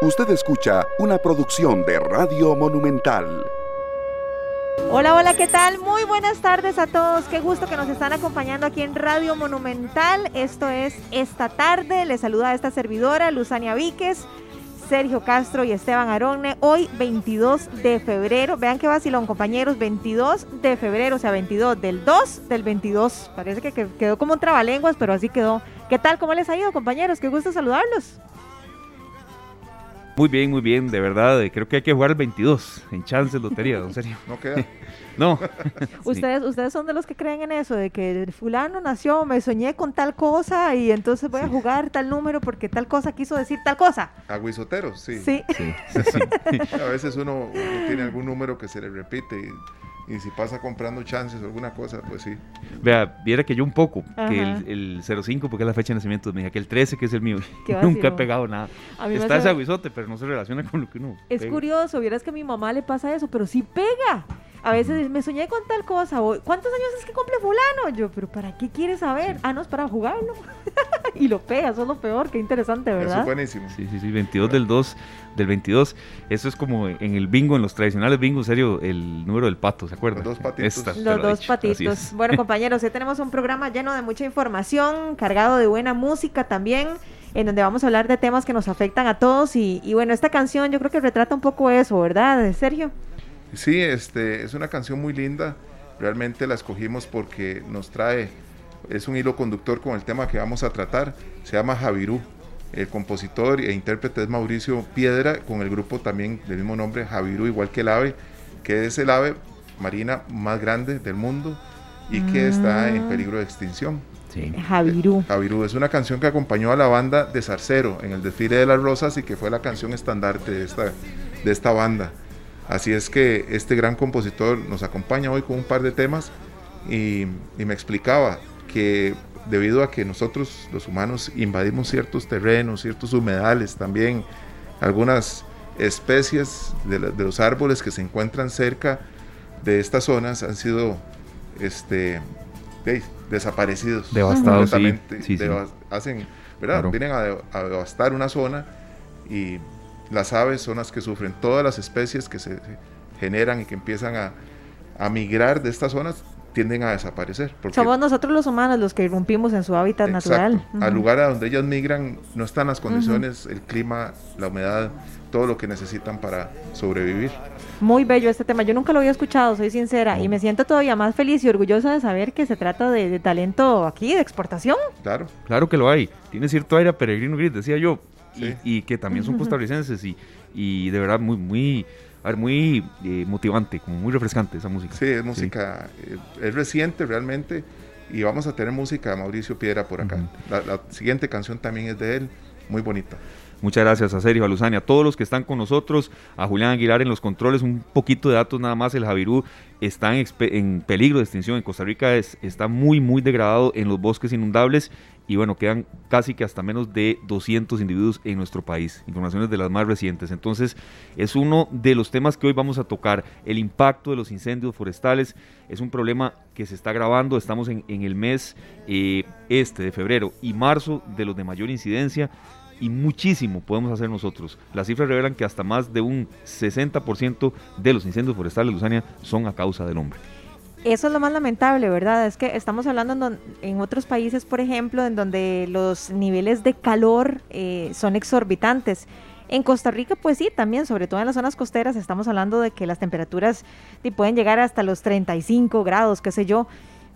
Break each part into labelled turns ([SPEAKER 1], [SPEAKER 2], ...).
[SPEAKER 1] Usted escucha una producción de Radio Monumental.
[SPEAKER 2] Hola, hola, ¿qué tal? Muy buenas tardes a todos. Qué gusto que nos están acompañando aquí en Radio Monumental. Esto es esta tarde. Les saluda a esta servidora, Luzania Víquez. Sergio Castro y Esteban Aronne. Hoy 22 de febrero. Vean qué vacilón, compañeros. 22 de febrero, o sea, 22 del 2 del 22. Parece que quedó como un trabalenguas, pero así quedó. ¿Qué tal? ¿Cómo les ha ido, compañeros? Qué gusto saludarlos.
[SPEAKER 3] Muy bien, muy bien, de verdad. Eh, creo que hay que jugar el 22 en chances lotería, en serio.
[SPEAKER 4] No queda.
[SPEAKER 3] no.
[SPEAKER 2] ustedes, ustedes son de los que creen en eso, de que fulano nació, me soñé con tal cosa y entonces voy a jugar tal número porque tal cosa quiso decir tal cosa.
[SPEAKER 4] Aguisoteros, sí.
[SPEAKER 2] Sí. sí.
[SPEAKER 4] a veces uno, uno, tiene algún número que se le repite y y si pasa comprando chances o alguna cosa, pues sí.
[SPEAKER 3] Vea, viera que yo un poco, que el, 05, porque es la fecha de nacimiento de mi hija, que el 13, que es el mío, nunca he pegado nada. Está ese aguizote, pero no se relaciona con lo que uno.
[SPEAKER 2] Es curioso, vieras que a mi mamá le pasa eso, pero sí pega. A veces me soñé con tal cosa. ¿Cuántos años es que cumple fulano? Yo, pero ¿para qué quieres saber? Ah, no, es para jugarlo. y lo pega, eso es lo peor. Qué interesante, ¿verdad? Eso
[SPEAKER 4] es buenísimo.
[SPEAKER 3] Sí, sí, sí. 22 del 2, del 22. Eso es como en el bingo, en los tradicionales bingos, serio, el número del pato, ¿se acuerdan?
[SPEAKER 4] Los dos patitos.
[SPEAKER 2] los dos patitos. Bueno, compañeros, hoy tenemos un programa lleno de mucha información, cargado de buena música también en donde vamos a hablar de temas que nos afectan a todos y, y bueno, esta canción yo creo que retrata un poco eso, ¿verdad, Sergio?
[SPEAKER 4] Sí, este, es una canción muy linda. Realmente la escogimos porque nos trae, es un hilo conductor con el tema que vamos a tratar. Se llama Javirú. El compositor e intérprete es Mauricio Piedra, con el grupo también del mismo nombre, Javirú, igual que el ave, que es el ave marina más grande del mundo y que está en mm. peligro de extinción.
[SPEAKER 2] Sí. Javirú.
[SPEAKER 4] Javirú es una canción que acompañó a la banda de Zarcero en el desfile de las rosas y que fue la canción estandarte de esta, de esta banda. Así es que este gran compositor nos acompaña hoy con un par de temas y, me explicaba que debido a que nosotros los humanos invadimos ciertos terrenos, ciertos humedales también, algunas especies de, los árboles que se encuentran cerca de estas zonas han sido este, desaparecidos.
[SPEAKER 3] Devastados,
[SPEAKER 4] sí, hacen, ¿verdad? Vienen a devastar una zona y las aves son las que sufren. Todas las especies que se generan y que empiezan a, migrar de estas zonas tienden a desaparecer.
[SPEAKER 2] Somos nosotros los humanos los que irrumpimos en su hábitat natural.
[SPEAKER 4] Al lugar a donde ellas migran no están las condiciones, el clima, la humedad, todo lo que necesitan para sobrevivir.
[SPEAKER 2] Muy bello este tema. Yo nunca lo había escuchado, soy sincera, y me siento todavía más feliz y orgullosa de saber que se trata de, talento aquí, de exportación.
[SPEAKER 4] Claro.
[SPEAKER 3] Claro que lo hay. Tiene cierto aire a peregrino gris, decía yo y, que también son costarricenses y, y de verdad muy, muy, a ver, muy eh, motivante, como muy refrescante esa música.
[SPEAKER 4] Sí, es música, eh, es reciente realmente y vamos a tener música de Mauricio Piedra por acá. la, siguiente canción también es de él, muy bonita.
[SPEAKER 3] Muchas gracias a Sergio, a Luzania, a todos los que están con nosotros, a Julián Aguilar en los controles, un poquito de datos nada más, el Javirú está en, peligro de extinción en Costa Rica, es, está muy, muy degradado en los bosques inundables y bueno, quedan casi que hasta menos de 200 individuos en nuestro país, informaciones de las más recientes. Entonces, es uno de los temas que hoy vamos a tocar, el impacto de los incendios forestales, es un problema que se está agravando, estamos en, el mes eh, este de febrero y marzo de los de mayor incidencia y muchísimo podemos hacer nosotros. Las cifras revelan que hasta más de un 60% de los incendios forestales Luzania son a causa del hombre.
[SPEAKER 2] Eso es lo más lamentable, ¿verdad? Es que estamos hablando en, otros países, por ejemplo, en donde los niveles de calor eh, son exorbitantes. En Costa Rica, pues sí, también, sobre todo en las zonas costeras, estamos hablando de que las temperaturas pueden llegar hasta los 35 grados, qué sé yo.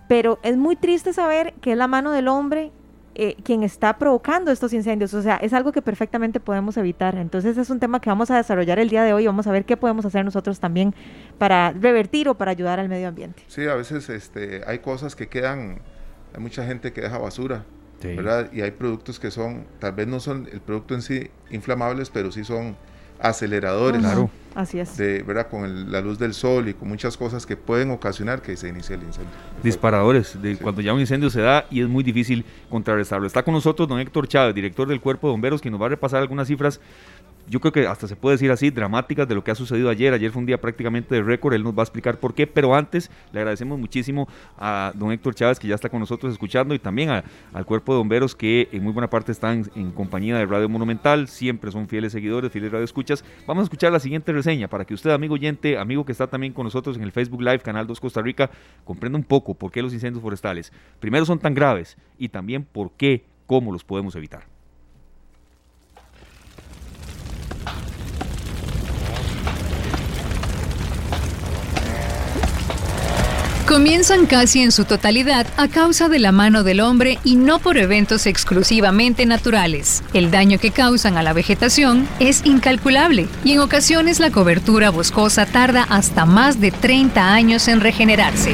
[SPEAKER 2] Pero es muy triste saber que es la mano del hombre eh, quien está provocando estos incendios. O sea, es algo que perfectamente podemos evitar. Entonces es un tema que vamos a desarrollar el día de hoy. Vamos a ver qué podemos hacer nosotros también para revertir o para ayudar al medio ambiente.
[SPEAKER 4] Sí, a veces este, hay cosas que quedan, hay mucha gente que deja basura. ¿verdad? Y hay productos que son, tal vez no son el producto en sí inflamables, pero sí son aceleradores.
[SPEAKER 2] Claro. Así es.
[SPEAKER 4] De, ¿verdad? Con la luz del sol y con muchas cosas que pueden ocasionar que se inicie el incendio.
[SPEAKER 3] Disparadores, de cuando ya un incendio se da y es muy difícil contrarrestarlo. Está con nosotros don Héctor Chávez, director del Cuerpo de Bomberos, que nos va a repasar algunas cifras yo creo que hasta se puede decir así, dramáticas de lo que ha sucedido ayer. Ayer fue un día prácticamente de récord, él nos va a explicar por qué, pero antes le agradecemos muchísimo a don Héctor Chávez que ya está con nosotros escuchando y también al cuerpo de bomberos que en muy buena parte están en compañía de Radio Monumental, siempre son fieles seguidores, fieles radioescuchas. Vamos a escuchar la siguiente reseña para que usted, amigo oyente, amigo que está también con nosotros en el Facebook Live, Canal 2 Costa Rica, comprenda un poco por qué los incendios forestales primero son tan graves y también por qué, cómo los podemos evitar.
[SPEAKER 5] Comienzan casi en su totalidad a causa de la mano del hombre y no por eventos exclusivamente naturales. El daño que causan a la vegetación es incalculable y en ocasiones la cobertura boscosa tarda hasta más de 30 años en regenerarse.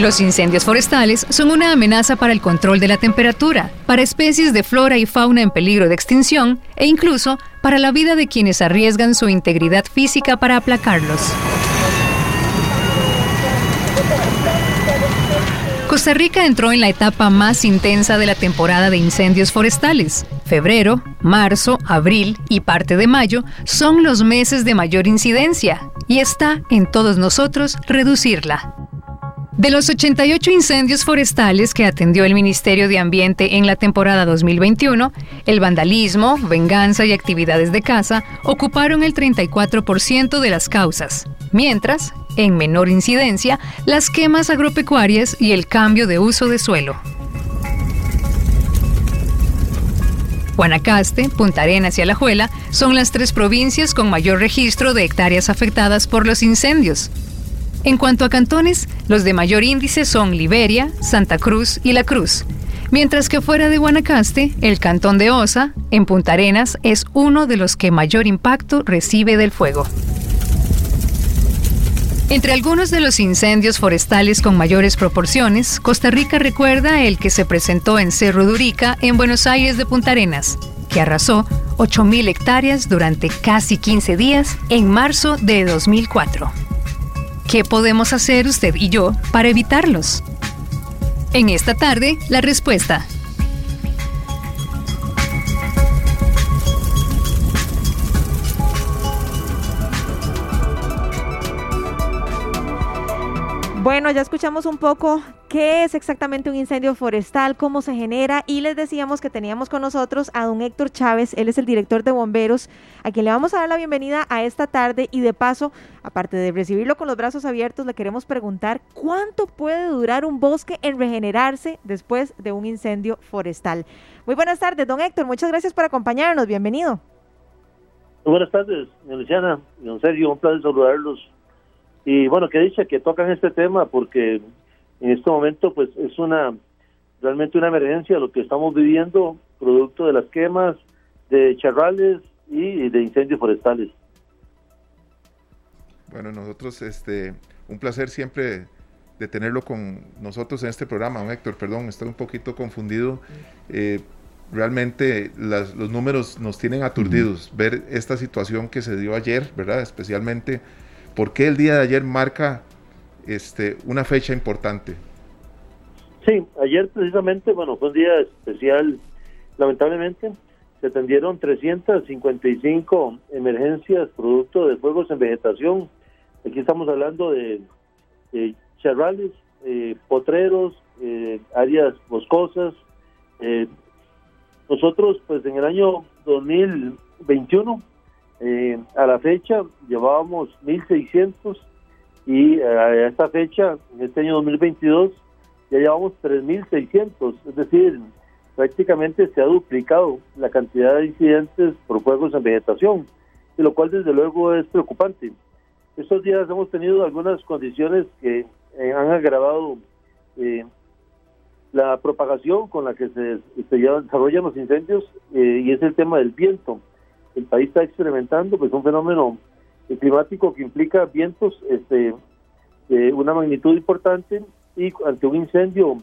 [SPEAKER 5] Los incendios forestales son una amenaza para el control de la temperatura, para especies de flora y fauna en peligro de extinción e incluso para la vida de quienes arriesgan su integridad física para aplacarlos. Costa Rica entró en la etapa más intensa de la temporada de incendios forestales. Febrero, marzo, abril y parte de mayo son los meses de mayor incidencia y está en todos nosotros reducirla. De los 88 incendios forestales que atendió el Ministerio de Ambiente en la temporada 2021, el vandalismo, venganza y actividades de caza ocuparon el 34% de las causas, mientras, en menor incidencia, las quemas agropecuarias y el cambio de uso de suelo. Guanacaste, Punta Arenas y Alajuela son las tres provincias con mayor registro de hectáreas afectadas por los incendios. En cuanto a cantones, los de mayor índice son Liberia, Santa Cruz y La Cruz, mientras que fuera de Guanacaste, el cantón de Osa, en Punta Arenas, es uno de los que mayor impacto recibe del fuego. Entre algunos de los incendios forestales con mayores proporciones, Costa Rica recuerda el que se presentó en Cerro Durica, en Buenos Aires de Punta Arenas, que arrasó 8.000 hectáreas durante casi 15 días en marzo de 2004. ¿Qué podemos hacer usted y yo para evitarlos? En esta tarde, la respuesta.
[SPEAKER 2] Bueno, ya escuchamos un poco qué es exactamente un incendio forestal, cómo se genera y les decíamos que teníamos con nosotros a don Héctor Chávez, él es el director de bomberos, a quien le vamos a dar la bienvenida a esta tarde y de paso, aparte de recibirlo con los brazos abiertos, le queremos preguntar cuánto puede durar un bosque en regenerarse después de un incendio forestal. Muy buenas tardes, don Héctor, muchas gracias por acompañarnos, bienvenido.
[SPEAKER 6] Muy buenas tardes, Luciana. Don Sergio, un placer saludarlos y bueno, que dicha que tocan este tema porque en este momento pues es una realmente una emergencia lo que estamos viviendo producto de las quemas de charrales y de incendios forestales.
[SPEAKER 4] Bueno, nosotros este un placer siempre de tenerlo con nosotros en este programa, don Héctor, perdón, estoy un poquito confundido. Eh, realmente los números nos tienen aturdidos. Ver esta situación que se dio ayer, ¿verdad? Especialmente ¿Por qué el día de ayer marca este, una fecha importante?
[SPEAKER 6] Sí, ayer precisamente, bueno, fue un día especial, lamentablemente, se atendieron 355 emergencias producto de fuegos en vegetación. Aquí estamos hablando de, charrales, eh, potreros, eh, áreas boscosas. Eh, nosotros, pues en el año 2021, eh, a la fecha llevábamos 1.600 y eh, a esta fecha, en este año 2022, ya llevamos 3.600, es decir, prácticamente se ha duplicado la cantidad de incidentes por fuegos en vegetación, y lo cual desde luego es preocupante. Estos días hemos tenido algunas condiciones que eh, han agravado la propagación con la que se, se desarrollan los incendios y es el tema del viento el país está experimentando pues un fenómeno climático que implica vientos este de una magnitud importante y ante un incendio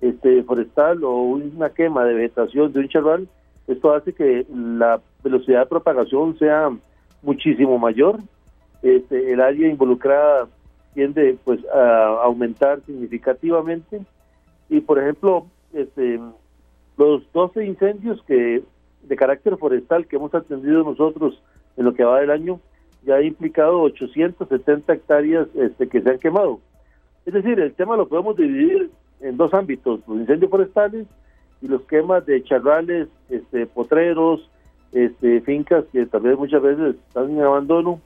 [SPEAKER 6] este forestal o una quema de vegetación de un charval esto hace que la velocidad de propagación sea muchísimo mayor. Este el área involucrada tiende pues a aumentar significativamente. Y por ejemplo este los 12 incendios que de carácter forestal que hemos atendido nosotros en lo que va del año ya ha implicado 870 hectáreas este, que se han quemado. Es decir, el tema lo podemos dividir en dos ámbitos, los incendios forestales y los quemas de charrales, este, potreros, este, fincas que también muchas veces están en abandono,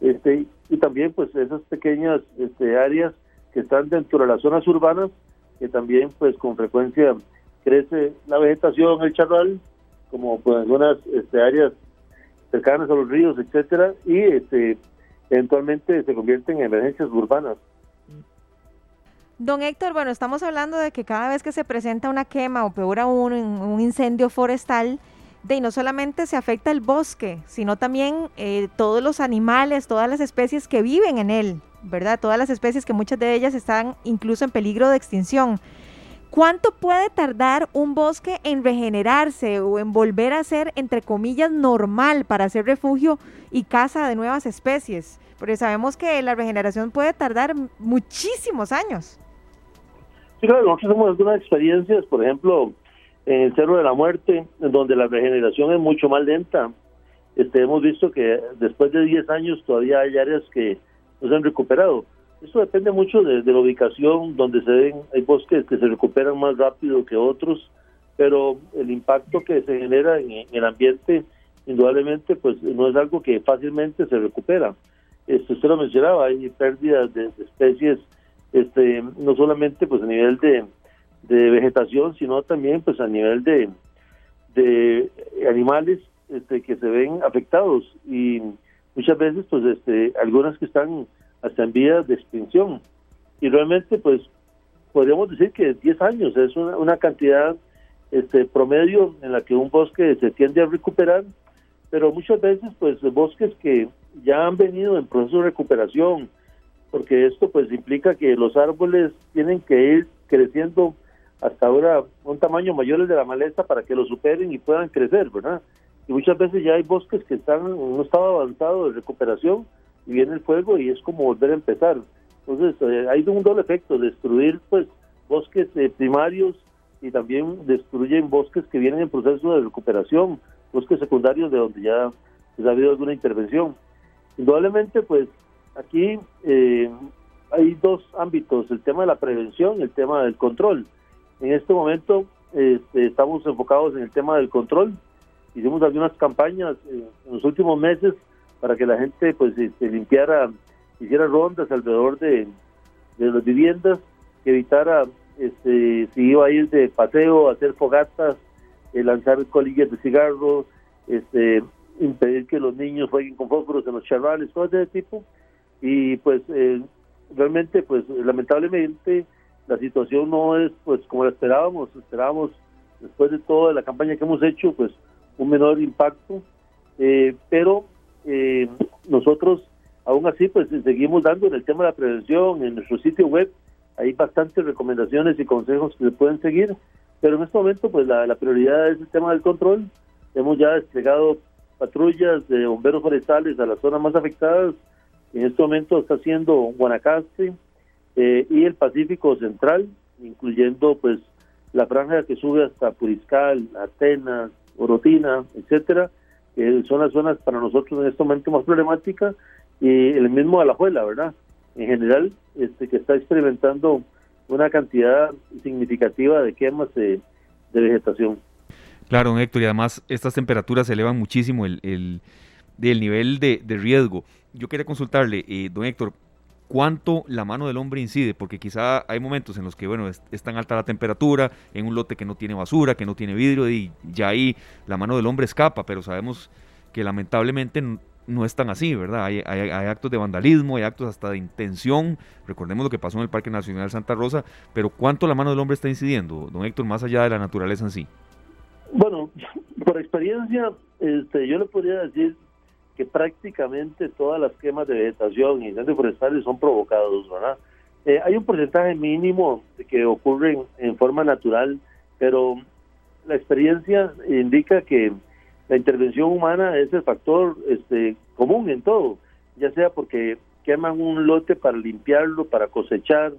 [SPEAKER 6] este, y también pues esas pequeñas este, áreas que están dentro de las zonas urbanas, que también pues con frecuencia crece la vegetación, el charral, como pues algunas este, áreas cercanas a los ríos, etcétera, y este, eventualmente se convierten en emergencias urbanas.
[SPEAKER 2] Don Héctor, bueno, estamos hablando de que cada vez que se presenta una quema o peor aún un incendio forestal, de no solamente se afecta el bosque, sino también eh, todos los animales, todas las especies que viven en él, ¿verdad? Todas las especies que muchas de ellas están incluso en peligro de extinción. ¿Cuánto puede tardar un bosque en regenerarse o en volver a ser, entre comillas, normal para ser refugio y casa de nuevas especies? Porque sabemos que la regeneración puede tardar muchísimos años.
[SPEAKER 6] Sí, claro, nosotros tenemos algunas experiencias, por ejemplo, en el Cerro de la Muerte, donde la regeneración es mucho más lenta. Este, hemos visto que después de 10 años todavía hay áreas que no se han recuperado. Eso depende mucho de, la ubicación donde se ven, hay bosques que se recuperan más rápido que otros, pero el impacto que se genera en, el ambiente, indudablemente, pues no es algo que fácilmente se recupera. Esto usted lo mencionaba, hay pérdidas de, especies, este, no solamente pues a nivel de, de vegetación, sino también pues a nivel de, de animales este, que se ven afectados y muchas veces pues este algunas que están hasta en vías de extinción y realmente pues podríamos decir que 10 años es una, una cantidad este promedio en la que un bosque se tiende a recuperar pero muchas veces pues bosques que ya han venido en proceso de recuperación porque esto pues implica que los árboles tienen que ir creciendo hasta ahora un tamaño mayor de la maleza para que lo superen y puedan crecer, ¿verdad? Y muchas veces ya hay bosques que están en un estado avanzado de recuperación y viene el fuego y es como volver a empezar. Entonces eh, hay un doble efecto, destruir pues bosques eh, primarios y también destruyen bosques que vienen en proceso de recuperación, bosques secundarios de donde ya pues, ha habido alguna intervención. Indudablemente pues aquí eh, hay dos ámbitos, el tema de la prevención y el tema del control. En este momento este, estamos enfocados en el tema del control. Hicimos algunas campañas eh, en los últimos meses para que la gente pues este, limpiara, hiciera rondas alrededor de, las viviendas, que evitara este, si iba a ir de paseo, hacer fogatas, eh, lanzar colillas de cigarros, este, impedir que los niños jueguen con fósforos en los charrales, todo ese tipo. Y pues eh, realmente, pues lamentablemente, la situación no es pues como la esperábamos, esperábamos después de toda la campaña que hemos hecho pues un menor impacto, eh, pero eh, nosotros aún así pues seguimos dando en el tema de la prevención, en nuestro sitio web hay bastantes recomendaciones y consejos que se pueden seguir, pero en este momento pues la, prioridad es el tema del control, hemos ya desplegado patrullas de bomberos forestales a las zonas más afectadas, en este momento está haciendo Guanacaste, eh, y el Pacífico Central, incluyendo pues la franja que sube hasta Puriscal, Atenas, Orotina, etcétera, son las zonas para nosotros en este momento más problemáticas, y el mismo Alajuela, ¿verdad? En general, este que está experimentando una cantidad significativa de quemas de, vegetación.
[SPEAKER 3] Claro, don Héctor, y además estas temperaturas elevan muchísimo el, el, nivel de, riesgo. Yo quería consultarle, eh, don Héctor, cuánto la mano del hombre incide, porque quizá hay momentos en los que, bueno, es, tan alta la temperatura, en un lote que no tiene basura, que no tiene vidrio, y ya ahí la mano del hombre escapa, pero sabemos que lamentablemente no es tan así, ¿verdad? Hay, hay, actos de vandalismo, hay actos hasta de intención, recordemos lo que pasó en el Parque Nacional Santa Rosa, pero ¿cuánto la mano del hombre está incidiendo, don Héctor, más allá de la naturaleza en sí?
[SPEAKER 6] Bueno, por experiencia, este, yo le podría decir que prácticamente todas las quemas de vegetación y incendios forestales son provocados, ¿verdad? Eh, hay un porcentaje mínimo que ocurre en, forma natural, pero la experiencia indica que la intervención humana es el factor este, común en todo, ya sea porque queman un lote para limpiarlo, para cosechar,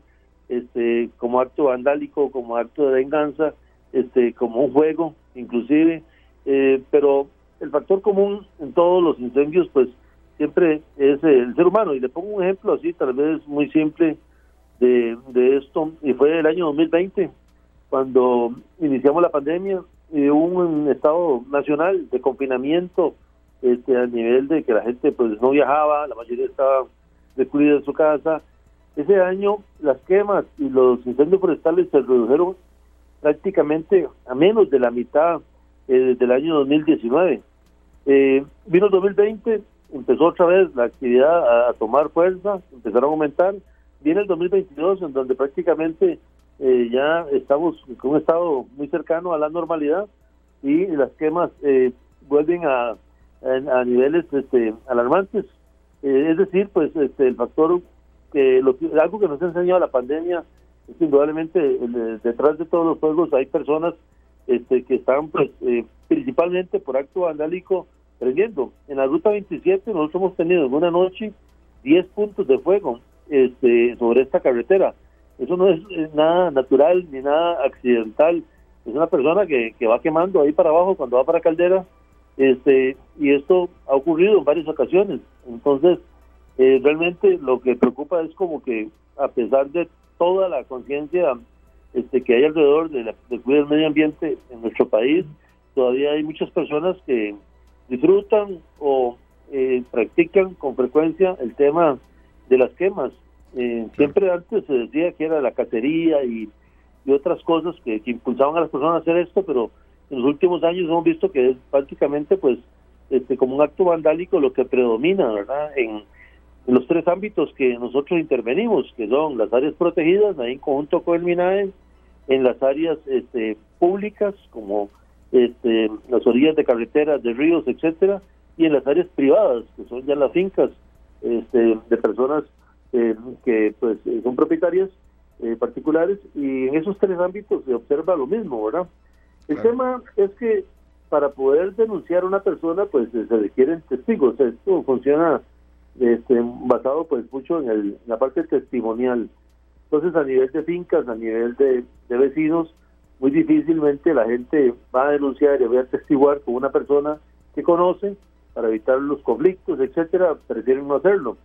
[SPEAKER 6] este, como acto vandálico, como acto de venganza, este, como un juego, inclusive, Eh, pero el factor común en todos los incendios, pues siempre es el ser humano. Y le pongo un ejemplo así, tal vez muy simple de, de esto, y fue el año 2020, cuando iniciamos la pandemia y hubo un estado nacional de confinamiento este, a nivel de que la gente pues no viajaba, la mayoría estaba recluida en su casa. Ese año las quemas y los incendios forestales se redujeron prácticamente a menos de la mitad eh, del año 2019. Eh, vino el 2020, empezó otra vez la actividad a, tomar fuerza, empezaron a aumentar. Viene el 2022, en donde prácticamente eh, ya estamos con un estado muy cercano a la normalidad y las quemas eh, vuelven a, niveles este, alarmantes. es decir, pues este, el factor que lo, algo que nos ha enseñado la pandemia es indudablemente detrás de todos los juegos hay personas este, que están pues eh, principalmente por acto vandálico prendiendo. En la ruta 27 nosotros hemos tenido en una noche 10 puntos de fuego este, sobre esta carretera. Eso no es, nada natural ni nada accidental. Es una persona que, que va quemando ahí para abajo cuando va para Caldera. Este, y esto ha ocurrido en varias ocasiones. Entonces, eh, realmente lo que preocupa es como que a pesar de toda la conciencia este, que hay alrededor de del cuidado del medio ambiente en nuestro país, todavía hay muchas personas que disfrutan o eh, practican con frecuencia el tema de las quemas. Eh, siempre antes se decía que era la cacería y, otras cosas que, impulsaban a las personas a hacer esto, pero en los últimos años hemos visto que es prácticamente pues este como un acto vandálico lo que predomina, ¿verdad? En, en los tres ámbitos que nosotros intervenimos, que son las áreas protegidas, ahí en conjunto con el MINAE, en las áreas este, públicas, como este, las orillas de carreteras, de ríos, etcétera, y en las áreas privadas, que son ya las fincas este, de personas eh, que pues son propietarias eh, particulares, y en esos tres ámbitos se observa lo mismo, ¿verdad? El tema es que para poder denunciar a una persona, pues se requieren testigos, esto funciona este, basado pues mucho en, el, la parte testimonial. Entonces a nivel de fincas, a nivel de, vecinos, muy difícilmente la gente va a denunciar y va a testiguar con una persona que conoce para evitar los conflictos, etcétera, prefieren no hacerlo.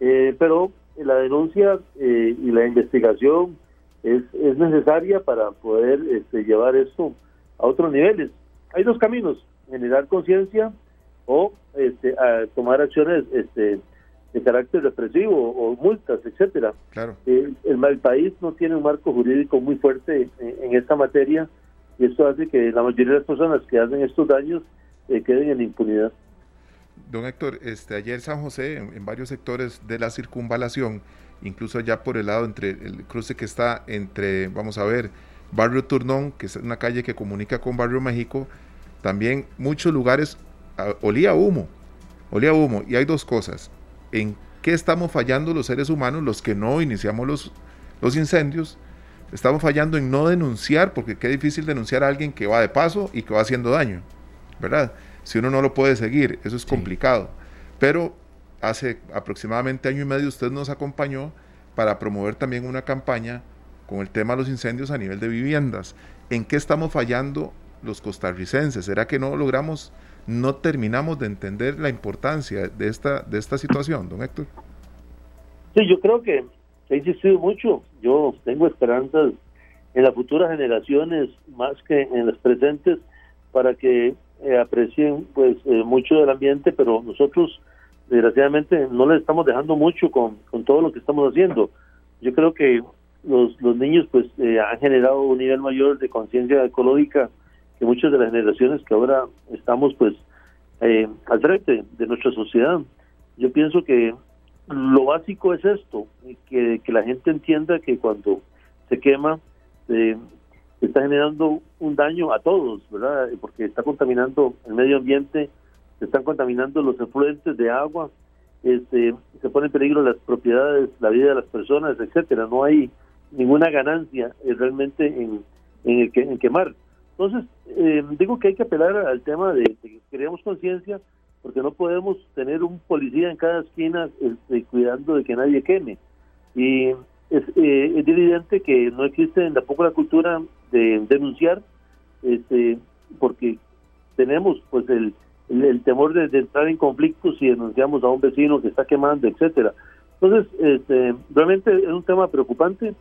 [SPEAKER 6] Eh, pero la denuncia eh, y la investigación es, es necesaria para poder este, llevar esto a otros niveles. Hay dos caminos, generar conciencia o este, tomar acciones este, de carácter represivo o multas, etcétera.
[SPEAKER 4] Claro.
[SPEAKER 6] Eh, el, país no tiene un marco jurídico muy fuerte en, esta materia y esto hace que la mayoría de las personas que hacen estos daños eh, queden en impunidad.
[SPEAKER 4] Don Héctor, este, ayer San José, en, varios sectores de la circunvalación, incluso allá por el lado entre el cruce que está entre, vamos a ver, Barrio Turnón, que es una calle que comunica con Barrio México, también muchos lugares ah, olía humo, olía humo. Y hay dos cosas en qué estamos fallando los seres humanos, los que no iniciamos los, los incendios. Estamos fallando en no denunciar, porque qué difícil denunciar a alguien que va de paso y que va haciendo daño, ¿verdad? Si uno no lo puede seguir, eso es complicado. Pero hace aproximadamente año y medio usted nos acompañó para promover también una campaña con el tema de los incendios a nivel de viviendas. ¿En qué estamos fallando los costarricenses? ¿Será que no logramos no terminamos de entender la importancia de esta, de esta situación, don Héctor.
[SPEAKER 6] Sí, yo creo que ha insistido mucho. Yo tengo esperanzas en las futuras generaciones más que en las presentes para que eh, aprecien pues eh, mucho del ambiente, pero nosotros desgraciadamente no le estamos dejando mucho con, con todo lo que estamos haciendo. Yo creo que los, los niños pues eh, han generado un nivel mayor de conciencia ecológica que muchas de las generaciones que ahora estamos pues eh, al frente de nuestra sociedad. Yo pienso que lo básico es esto, que, que la gente entienda que cuando se quema eh, está generando un daño a todos, ¿verdad? Porque está contaminando el medio ambiente, se están contaminando los efluentes de agua, este, se pone en peligro las propiedades, la vida de las personas, etcétera. No hay ninguna ganancia eh, realmente en, en, el que, en quemar. Entonces, eh, digo que hay que apelar al tema de, que creamos conciencia, porque no podemos tener un policía en cada esquina este, cuidando de que nadie queme. Y es, eh, es evidente que no existe tampoco la cultura de denunciar, este, porque tenemos pues el, el, temor de, entrar en conflictos si denunciamos a un vecino que está quemando, etcétera. Entonces, este, realmente es un tema preocupante.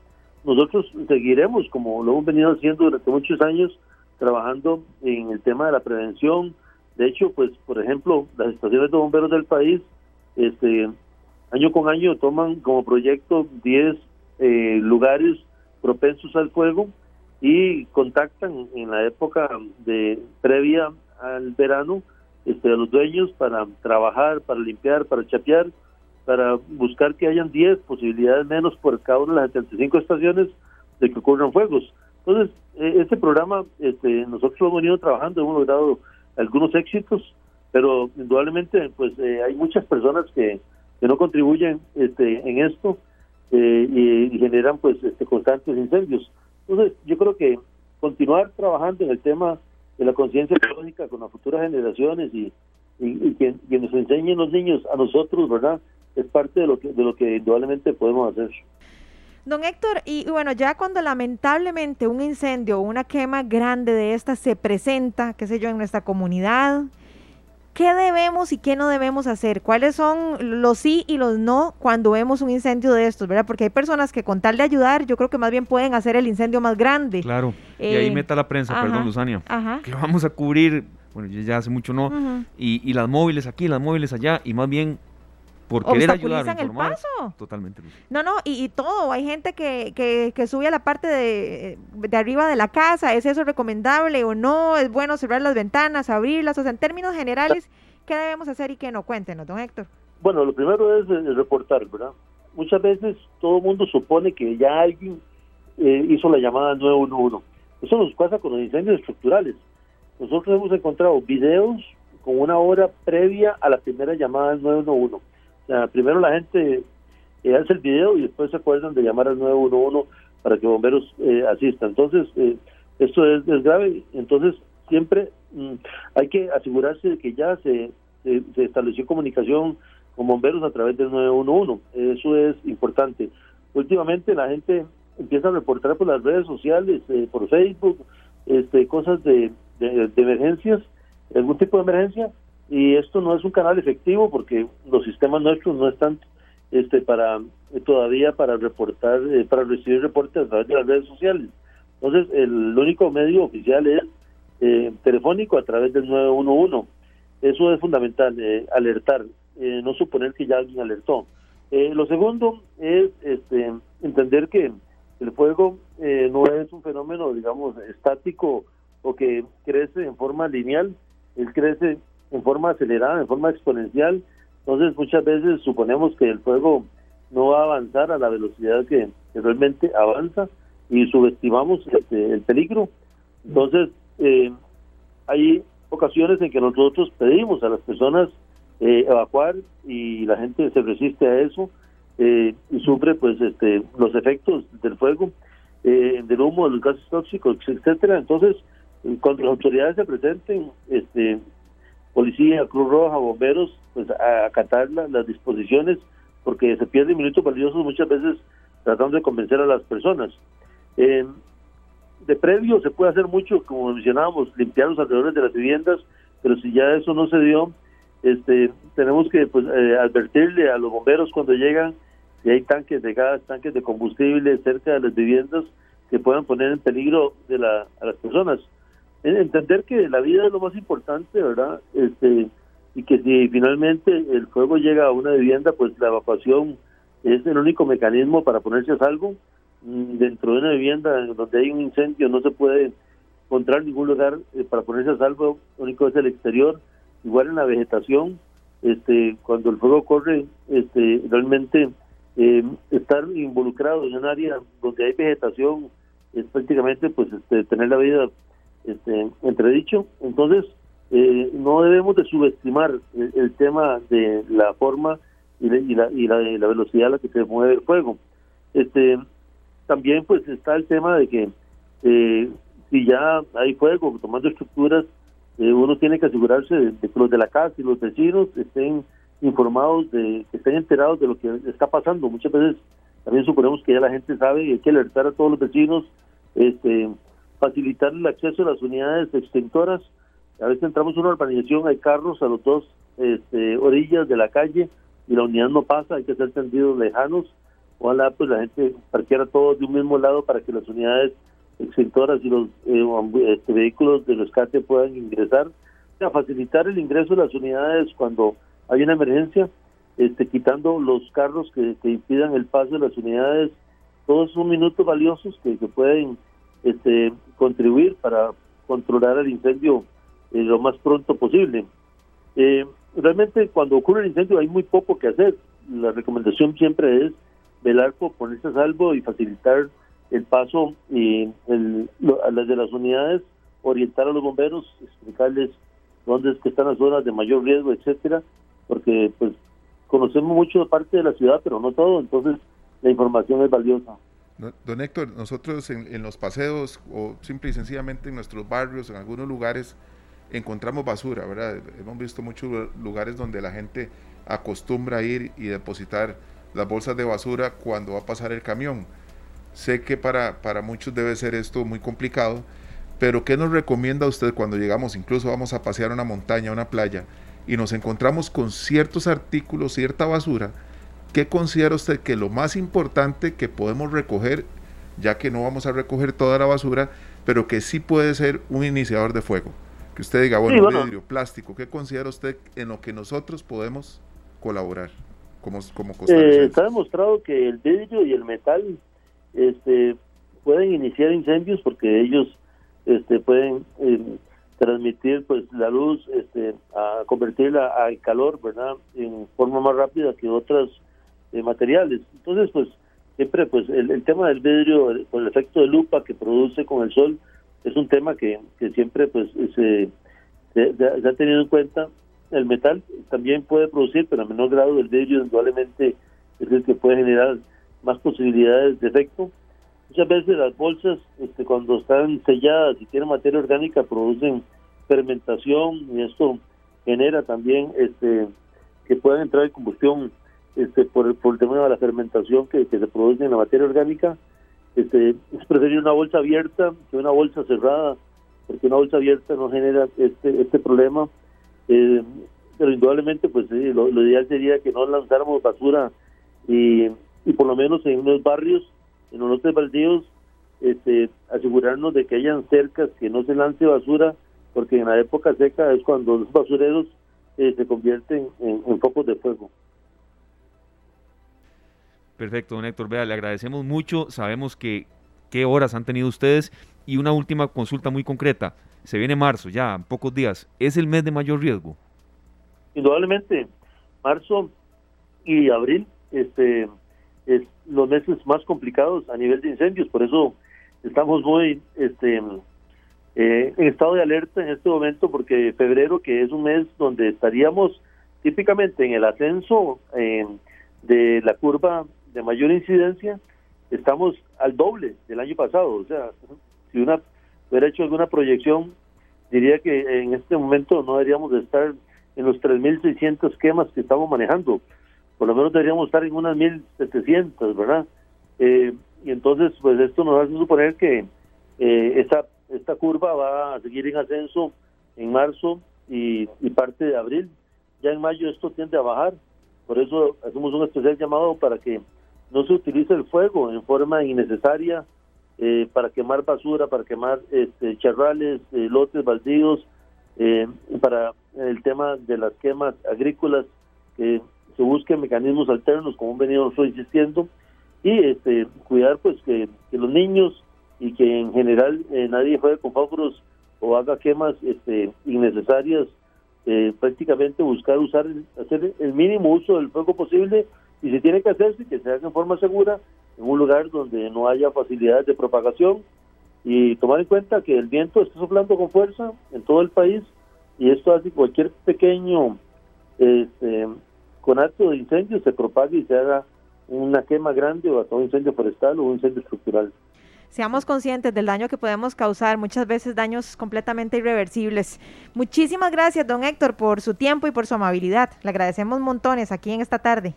[SPEAKER 6] Nosotros seguiremos, como lo hemos venido haciendo durante muchos años, trabajando en el tema de la prevención. De hecho, pues, por ejemplo, las estaciones de bomberos del país, este, año con año toman como proyecto 10 eh, lugares propensos al fuego y contactan en la época de previa al verano este, a los dueños para trabajar, para limpiar, para chapear, para buscar que hayan 10 posibilidades menos por cada una de las 75 estaciones de que ocurran fuegos. Entonces, e, este programa este, nosotros hemos venido trabajando, hemos logrado algunos éxitos, pero indudablemente pues eh, hay muchas personas que, que no contribuyen este, en esto eh, y, generan pues este, constantes incendios. Entonces, yo creo que continuar trabajando en el tema de la conciencia ecológica con las futuras generaciones y, que, nos enseñen los niños a nosotros, ¿verdad? Es parte de lo que, de lo que indudablemente podemos hacer.
[SPEAKER 2] Don Héctor, y bueno, ya cuando lamentablemente un incendio o una quema grande de esta se presenta, qué sé yo, en nuestra comunidad, ¿Qué debemos y qué no debemos hacer? ¿Cuáles son los sí y los no cuando vemos un incendio de estos, verdad? Porque hay personas que con tal de ayudar, yo creo que más bien pueden hacer el incendio más grande.
[SPEAKER 3] Claro. y ahí eh, meta la prensa, perdón, Luzania. Ajá. Que vamos a cubrir, bueno, ya hace mucho no, y, y las móviles aquí, las móviles allá, y más bien por querer ayudar.
[SPEAKER 2] el paso.
[SPEAKER 3] Totalmente.
[SPEAKER 2] No, no, y, todo. Hay gente que, que, que, sube a la parte de, de, arriba de la casa. ¿Es eso recomendable o no? ¿Es bueno cerrar las ventanas, abrirlas? O sea, en términos generales, ¿qué debemos hacer y qué no? Cuéntenos, don Héctor.
[SPEAKER 6] Bueno, lo primero es eh, reportar, ¿verdad? Muchas veces todo el mundo supone que ya alguien eh, hizo la llamada 911. Eso nos pasa con los incendios estructurales. Nosotros hemos encontrado videos con una hora previa a la primera llamada 911 primero la gente eh, hace el video y después se acuerdan de llamar al 911 para que bomberos eh, asistan. Entonces, eh, esto es, grave. Entonces, siempre mm, hay que asegurarse de que ya se, se, estableció comunicación con bomberos a través del 911. Eso es importante. Últimamente la gente empieza a reportar por las redes sociales, por Facebook, este, cosas de, de emergencias, algún tipo de emergencia, y esto no es un canal efectivo porque los sistemas nuestros no están este para todavía para reportar eh, para recibir reportes a través de las redes sociales. Entonces el, único medio oficial es eh, telefónico a través del 911 eso es fundamental eh, alertar no suponer que ya alguien alertó. Lo segundo es este entender que el fuego no es un fenómeno digamos estático o que crece en forma lineal. Él crece en forma acelerada, en forma exponencial. Entonces muchas veces suponemos que el fuego no va a avanzar a la velocidad que, realmente avanza y subestimamos este, el peligro. Entonces eh, hay ocasiones en que nosotros pedimos a las personas eh, evacuar y la gente se resiste a eso eh, y sufre pues este los efectos del fuego, del humo, de los gases tóxicos, etcétera. Entonces cuando las autoridades se presenten, este policía, Cruz Roja, bomberos, pues a acatar las disposiciones, porque se pierden minutos valiosos muchas veces tratando de convencer a las personas. de previo se puede hacer mucho, como mencionábamos, limpiar los alrededores de las viviendas, pero si ya eso no se dio, este, tenemos que pues, eh, advertirle a los bomberos cuando llegan si hay tanques de gas, tanques de combustible cerca de las viviendas que puedan poner en peligro de la, a las personas entender que la vida es lo más importante, ¿verdad? Este, y que si finalmente el fuego llega a una vivienda, pues la evacuación es el único mecanismo para ponerse a salvo. Mm, dentro de una vivienda donde hay un incendio no se puede encontrar ningún lugar eh, para ponerse a salvo, lo único es el exterior. Igual en la vegetación, este, cuando el fuego corre, este, realmente eh, estar involucrado en un área donde hay vegetación es prácticamente pues este, tener la vida este, entredicho. Entonces, eh, no debemos de subestimar el, tema de la forma y, la, y, la, la, velocidad a la que se mueve el fuego. Este, también pues está el tema de que eh, si ya hay fuego tomando estructuras, eh, uno tiene que asegurarse de, que los de la casa y los vecinos estén informados, de que estén enterados de lo que está pasando. Muchas veces también suponemos que ya la gente sabe y hay que alertar a todos los vecinos este facilitar el acceso a las unidades extintoras a veces entramos en una urbanización, hay carros a los dos este, orillas de la calle y la unidad no pasa, hay que hacer tendidos lejanos. Ojalá pues la gente parqueara todos de un mismo lado para que las unidades extintoras y los eh, este, vehículos de rescate puedan ingresar. O sea, facilitar el ingreso de las unidades cuando hay una emergencia, este, quitando los carros que, impidan el paso de las unidades. Todos son minutos valiosos que, que pueden este, contribuir para controlar el incendio eh, lo más pronto posible. Eh, realmente cuando ocurre el incendio hay muy poco que hacer. La recomendación siempre es velar por ponerse a salvo y facilitar el paso y el, a las de las unidades, orientar a los bomberos, explicarles dónde es que están las zonas de mayor riesgo, etcétera, porque pues conocemos mucho parte de la ciudad, pero no todo, entonces la información es valiosa.
[SPEAKER 4] Don Héctor, nosotros en, los paseos o simple y sencillamente en nuestros barrios, en algunos lugares, encontramos basura, ¿verdad? Hemos visto muchos lugares donde la gente acostumbra ir y depositar las bolsas de basura cuando va a pasar el camión. Sé que para, para muchos debe ser esto muy complicado, pero ¿qué nos recomienda usted cuando llegamos, incluso vamos a pasear a una montaña, a una playa, y nos encontramos con ciertos artículos, cierta basura? ¿Qué considera usted que lo más importante que podemos recoger, ya que no vamos a recoger toda la basura, pero que sí puede ser un iniciador de fuego? Que usted diga, bueno, vidrio, plástico, ¿qué considera usted en lo que nosotros podemos colaborar como, como
[SPEAKER 6] eh, Está demostrado que el vidrio y el metal este, pueden iniciar incendios porque ellos este, pueden eh, transmitir pues la luz, este, a convertirla al calor, ¿verdad? En forma más rápida que otros eh, materiales. Entonces, pues siempre pues el, el tema del vidrio, con el efecto de lupa que produce con el sol, es un tema que, que siempre pues se, se, ha tenido en cuenta. El metal también puede producir, pero a menor grado el vidrio indudablemente es el que puede generar más posibilidades de efecto. Muchas veces las bolsas, este, cuando están selladas y tienen materia orgánica, producen fermentación y esto genera también este que puedan entrar en combustión este por, por el tema de la fermentación que, se produce en la materia orgánica este, es preferir una bolsa abierta que una bolsa cerrada, porque una bolsa abierta no genera este, este problema. Eh, pero indudablemente, pues lo, ideal sería que no lanzáramos basura y, y por lo menos en los barrios, en los lotes baldíos, este, asegurarnos de que hayan cercas, que no se lance basura, porque en la época seca es cuando los basureros eh, se convierten en, en focos de fuego.
[SPEAKER 3] Perfecto, don Héctor. Vea, le agradecemos mucho. Sabemos que qué horas han tenido ustedes. Y una última consulta muy concreta. Se viene marzo, ya, pocos días. ¿Es el mes de mayor riesgo?
[SPEAKER 6] Indudablemente. Marzo y abril este, es los meses más complicados a nivel de incendios. Por eso estamos muy este, eh, en estado de alerta en este momento, porque febrero, que es un mes donde estaríamos típicamente en el ascenso eh, de la curva de mayor incidencia, estamos al doble del año pasado. O sea, si una hubiera hecho alguna proyección, diría que en este momento no deberíamos de estar en los 3.600 quemas que estamos manejando. Por lo menos deberíamos estar en unas 1.700, ¿verdad? Eh, y entonces, pues esto nos hace suponer que eh, esta, esta curva va a seguir en ascenso en marzo y, y parte de abril. Ya en mayo esto tiende a bajar. Por eso hacemos un especial llamado para que no se utilice el fuego en forma innecesaria eh, para quemar basura, para quemar este, charrales, eh, lotes baldíos, eh, para el tema de las quemas agrícolas, que se busquen mecanismos alternos, como estoy insistiendo, y este, cuidar pues que, los niños y que en general nadie juegue con fósforos o haga quemas este, innecesarias, prácticamente buscar usar, hacer el mínimo uso del fuego posible y si tiene que hacerse, que se haga en forma segura, en un lugar donde no haya facilidades de propagación y tomar en cuenta que el viento está soplando con fuerza en todo el país y esto hace que cualquier pequeño este, acto de incendio se propague y se haga una quema grande o hasta un incendio forestal o un incendio estructural.
[SPEAKER 2] Seamos conscientes del daño que podemos causar, muchas veces daños completamente irreversibles. Muchísimas gracias, don Héctor, por su tiempo y por su amabilidad. Le agradecemos montones aquí en esta tarde.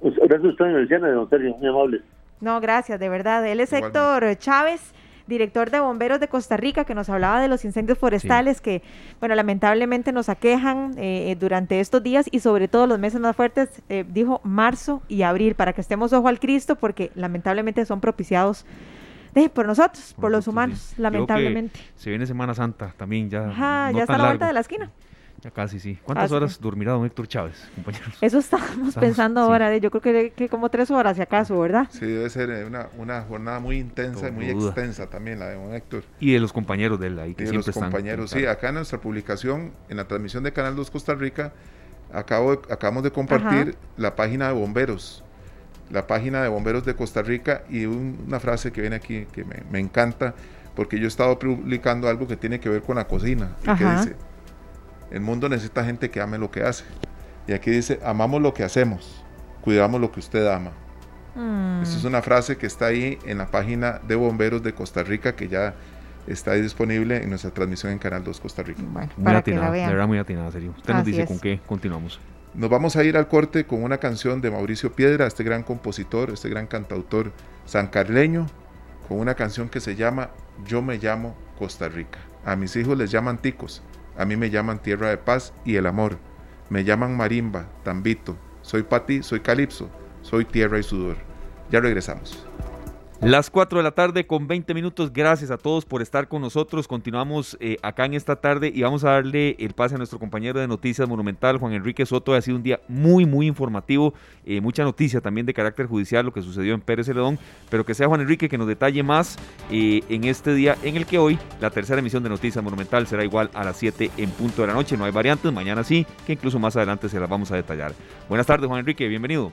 [SPEAKER 6] Pues, gracias a usted, de muy amable.
[SPEAKER 2] No, gracias, de verdad. Él es Héctor Chávez director de bomberos de Costa Rica, que nos hablaba de los incendios forestales que, bueno, lamentablemente nos aquejan eh, durante estos días y sobre todo los meses más fuertes, eh, dijo marzo y abril, para que estemos ojo al Cristo, porque lamentablemente son propiciados por nosotros, por, los humanos, lamentablemente.
[SPEAKER 3] Se viene Semana Santa también, ya.
[SPEAKER 2] Ajá, ya está a la vuelta de la esquina.
[SPEAKER 3] Ya casi, sí. ¿Cuántas horas dormirá don Héctor Chávez, compañeros?
[SPEAKER 2] Eso estábamos pensando ahora, yo creo que, que, como tres horas, si acaso, ¿verdad?
[SPEAKER 4] Sí, debe ser eh, una, una jornada muy intensa y muy extensa también la de don Héctor.
[SPEAKER 3] Y de los compañeros de él ahí, que y de los
[SPEAKER 4] compañeros, sí. Acá en nuestra publicación, en la transmisión de Canal 2 Costa Rica, acabo acabamos de compartir la página de bomberos, la página de bomberos de Costa Rica y una frase que viene aquí que me, me, encanta, porque yo he estado publicando algo que tiene que ver con la cocina, y que dice el mundo necesita gente que ame lo que hace. Y aquí dice, amamos lo que hacemos, cuidamos lo que usted ama. Mm. Esa es una frase que está ahí en la página de bomberos de Costa Rica que ya está disponible en nuestra transmisión en Canal 2 Costa Rica.
[SPEAKER 3] Bueno, muy atinada, de verdad muy atinada, serio. Usted nos dice con qué continuamos.
[SPEAKER 4] Nos vamos a ir al corte con una canción de Mauricio Piedra, este gran compositor, este gran cantautor sancarleño, con una canción que se llama Yo me llamo Costa Rica. A mis hijos les llaman ticos, a mí me llaman Tierra de Paz y el Amor. Me llaman Marimba, Tambito. Soy Pati, soy Calipso. Soy Tierra y Sudor. Ya regresamos.
[SPEAKER 3] Las 4 de la tarde con 20 minutos. Gracias a todos por estar con nosotros. Continuamos eh, acá en esta tarde y vamos a darle el pase a nuestro compañero de Noticias Monumental, Juan Enrique Soto. Ha sido un día muy, muy informativo. Eh, mucha noticia también de carácter judicial, lo que sucedió en Pérez Celedón. Pero que sea Juan Enrique que nos detalle más eh, en este día en el que hoy la tercera emisión de Noticias Monumental será igual a las 7 en punto de la noche. No hay variantes. Mañana sí, que incluso más adelante se las vamos a detallar. Buenas tardes, Juan Enrique. Bienvenido.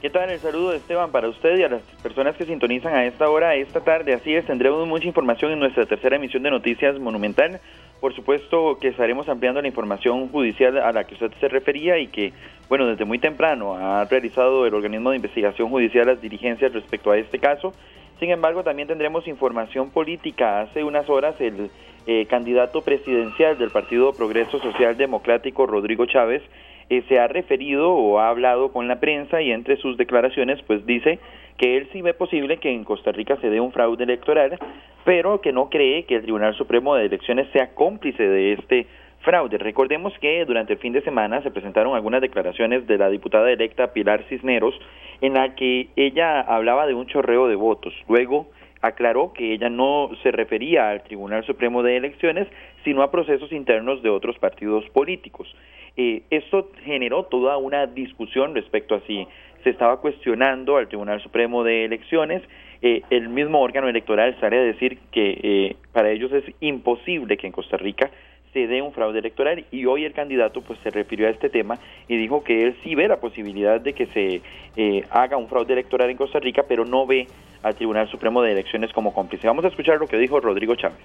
[SPEAKER 7] ¿Qué tal? El saludo de Esteban para usted y a las personas que sintonizan a esta hora, esta tarde. Así es, tendremos mucha información en nuestra tercera emisión de Noticias Monumental. Por supuesto que estaremos ampliando la información judicial a la que usted se refería y que, bueno, desde muy temprano ha realizado el organismo de investigación judicial las diligencias respecto a este caso. Sin embargo, también tendremos información política. Hace unas horas el eh, candidato presidencial del Partido Progreso Social Democrático, Rodrigo Chávez, eh, se ha referido o ha hablado con la prensa y entre sus declaraciones pues dice que él sí ve posible que en Costa Rica se dé un fraude electoral, pero que no cree que el Tribunal Supremo de Elecciones sea cómplice de este fraude. Recordemos que durante el fin de semana se presentaron algunas declaraciones de la diputada electa Pilar Cisneros en la que ella hablaba de un chorreo de votos. Luego aclaró que ella no se refería al Tribunal Supremo de Elecciones, sino a procesos internos de otros partidos políticos. Eh, esto generó toda una discusión respecto a si se estaba cuestionando al Tribunal Supremo de Elecciones. Eh, el mismo órgano electoral sale a decir que eh, para ellos es imposible que en Costa Rica se dé un fraude electoral y hoy el candidato pues se refirió a este tema y dijo que él sí ve la posibilidad de que se eh, haga un fraude electoral en Costa Rica, pero no ve al Tribunal Supremo de Elecciones como cómplice. Vamos a escuchar lo que dijo Rodrigo Chávez.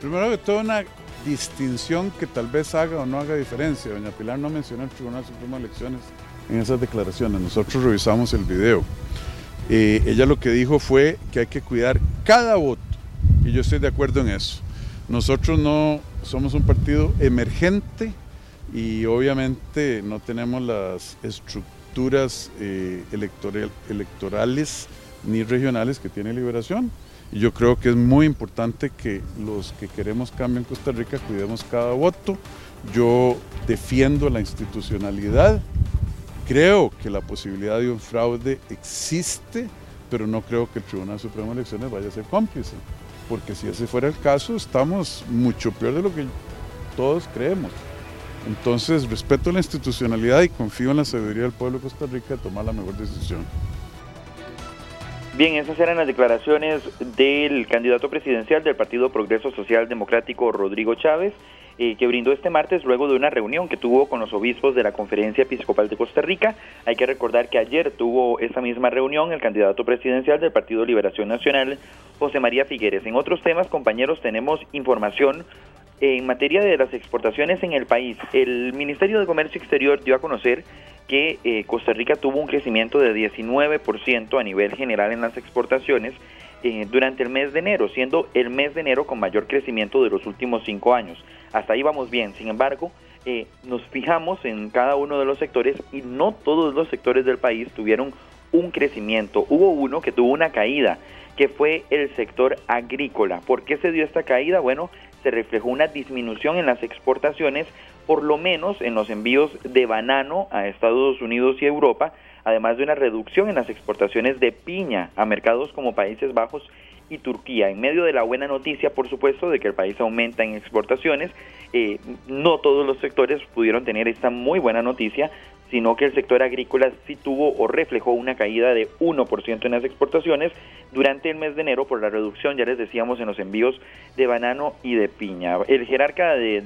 [SPEAKER 8] Primero que todo, una distinción que tal vez haga o no haga diferencia. Doña Pilar no mencionó el Tribunal Supremo de Elecciones en esas declaraciones. Nosotros revisamos el video. Eh, ella lo que dijo fue que hay que cuidar cada voto. Y yo estoy de acuerdo en eso. Nosotros no somos un partido emergente y obviamente no tenemos las estructuras eh, electorales ni regionales que tiene Liberación. Yo creo que es muy importante que los que queremos cambio en Costa Rica cuidemos cada voto. Yo defiendo la institucionalidad. Creo que la posibilidad de un fraude existe, pero no creo que el Tribunal Supremo de Elecciones vaya a ser cómplice. Porque si ese fuera el caso, estamos mucho peor de lo que todos creemos. Entonces, respeto la institucionalidad y confío en la sabiduría del pueblo de Costa Rica de tomar la mejor decisión.
[SPEAKER 7] Bien, esas eran las declaraciones del candidato presidencial del Partido Progreso Social Democrático, Rodrigo Chávez, eh, que brindó este martes luego de una reunión que tuvo con los obispos de la Conferencia Episcopal de Costa Rica. Hay que recordar que ayer tuvo esa misma reunión el candidato presidencial del Partido Liberación Nacional, José María Figueres. En otros temas, compañeros, tenemos información en materia de las exportaciones en el país. El Ministerio de Comercio Exterior dio a conocer que eh, Costa Rica tuvo un crecimiento de 19% a nivel general en las exportaciones eh, durante el mes de enero, siendo el mes de enero con mayor crecimiento de los últimos cinco años. Hasta ahí vamos bien. Sin embargo, eh, nos fijamos en cada uno de los sectores y no todos los sectores del país tuvieron un crecimiento. Hubo uno que tuvo una caída que fue el sector agrícola. ¿Por qué se dio esta caída? Bueno, se reflejó una disminución en las exportaciones, por lo menos en los envíos de banano a Estados Unidos y Europa, además de una reducción en las exportaciones de piña a mercados como Países Bajos y Turquía. En medio de la buena noticia, por supuesto, de que el país aumenta en exportaciones, eh, no todos los sectores pudieron tener esta muy buena noticia, sino que el sector agrícola sí tuvo o reflejó una caída de 1% en las exportaciones durante el mes de enero por la reducción, ya les decíamos, en los envíos de banano y de piña. El jerarca del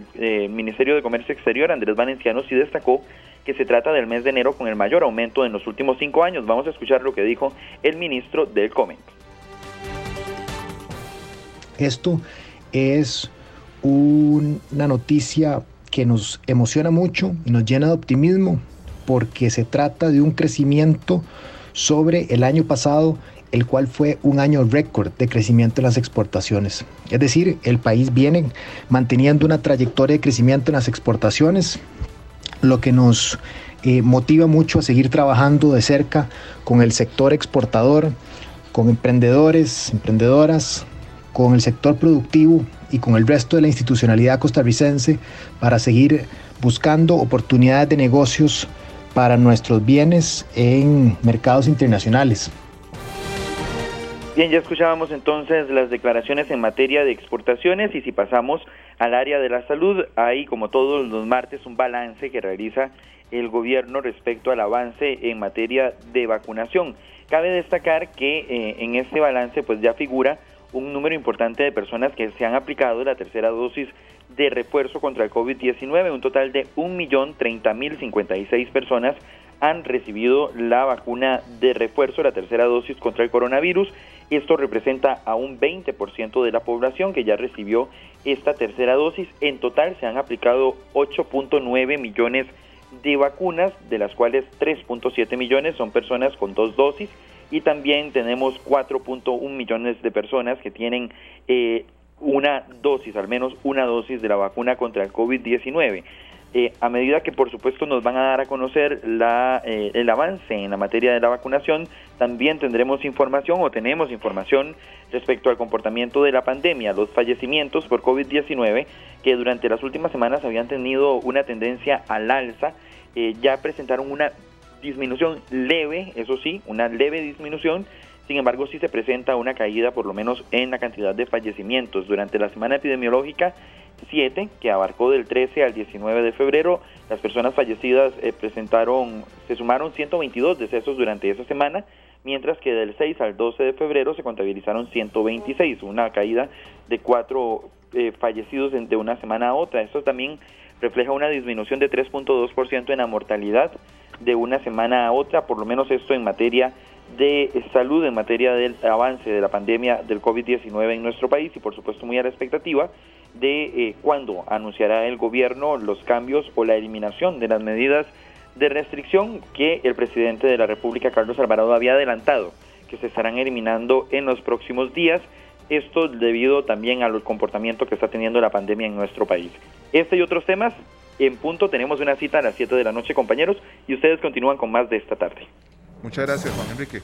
[SPEAKER 7] Ministerio de Comercio Exterior, Andrés Valenciano, sí destacó que se trata del mes de enero con el mayor aumento en los últimos cinco años. Vamos a escuchar lo que dijo el ministro del Comen.
[SPEAKER 9] Esto es una noticia que nos emociona mucho nos llena de optimismo porque se trata de un crecimiento sobre el año pasado, el cual fue un año récord de crecimiento en las exportaciones. Es decir, el país viene manteniendo una trayectoria de crecimiento en las exportaciones, lo que nos eh, motiva mucho a seguir trabajando de cerca con el sector exportador, con emprendedores, emprendedoras, con el sector productivo y con el resto de la institucionalidad costarricense para seguir buscando oportunidades de negocios para nuestros bienes en mercados internacionales.
[SPEAKER 7] Bien, ya escuchábamos entonces las declaraciones en materia de exportaciones y si pasamos al área de la salud, hay como todos los martes un balance que realiza el gobierno respecto al avance en materia de vacunación. Cabe destacar que eh, en este balance pues ya figura un número importante de personas que se han aplicado la tercera dosis de refuerzo contra el COVID-19. Un total de 1.030.056 personas han recibido la vacuna de refuerzo, la tercera dosis contra el coronavirus. Esto representa a un 20% de la población que ya recibió esta tercera dosis. En total se han aplicado 8.9 millones de vacunas, de las cuales 3.7 millones son personas con dos dosis y también tenemos 4.1 millones de personas que tienen eh, una dosis, al menos una dosis de la vacuna contra el COVID-19. Eh, a medida que por supuesto nos van a dar a conocer la, eh, el avance en la materia de la vacunación, también tendremos información o tenemos información respecto al comportamiento de la pandemia, los fallecimientos por COVID-19 que durante las últimas semanas habían tenido una tendencia al alza, ya presentaron una disminución leve, eso sí, una leve disminución, sin embargo sí se presenta una caída por lo menos en la cantidad de fallecimientos. Durante la semana epidemiológica 7, que abarcó del 13 al 19 de febrero, las personas fallecidas eh, presentaron, se sumaron 122 decesos durante esa semana, mientras que del 6 al 12 de febrero se contabilizaron 126, una caída de cuatro eh, fallecidos de una semana a otra. Esto también refleja una disminución de 3.2% en la mortalidad de una semana a otra, por lo menos esto en materia de salud, en materia del avance de la pandemia del COVID-19 en nuestro país y por supuesto muy a la expectativa de eh, cuándo anunciará el gobierno los cambios o la eliminación de las medidas de restricción que el presidente de la República, Carlos Alvarado, había adelantado, que se estarán eliminando en los próximos días. Esto debido también al comportamiento que está teniendo la pandemia en nuestro país. Este y otros temas en punto tenemos una cita a las 7 de la noche, compañeros, y ustedes continúan con más de esta tarde.
[SPEAKER 4] Muchas gracias, Juan Enrique.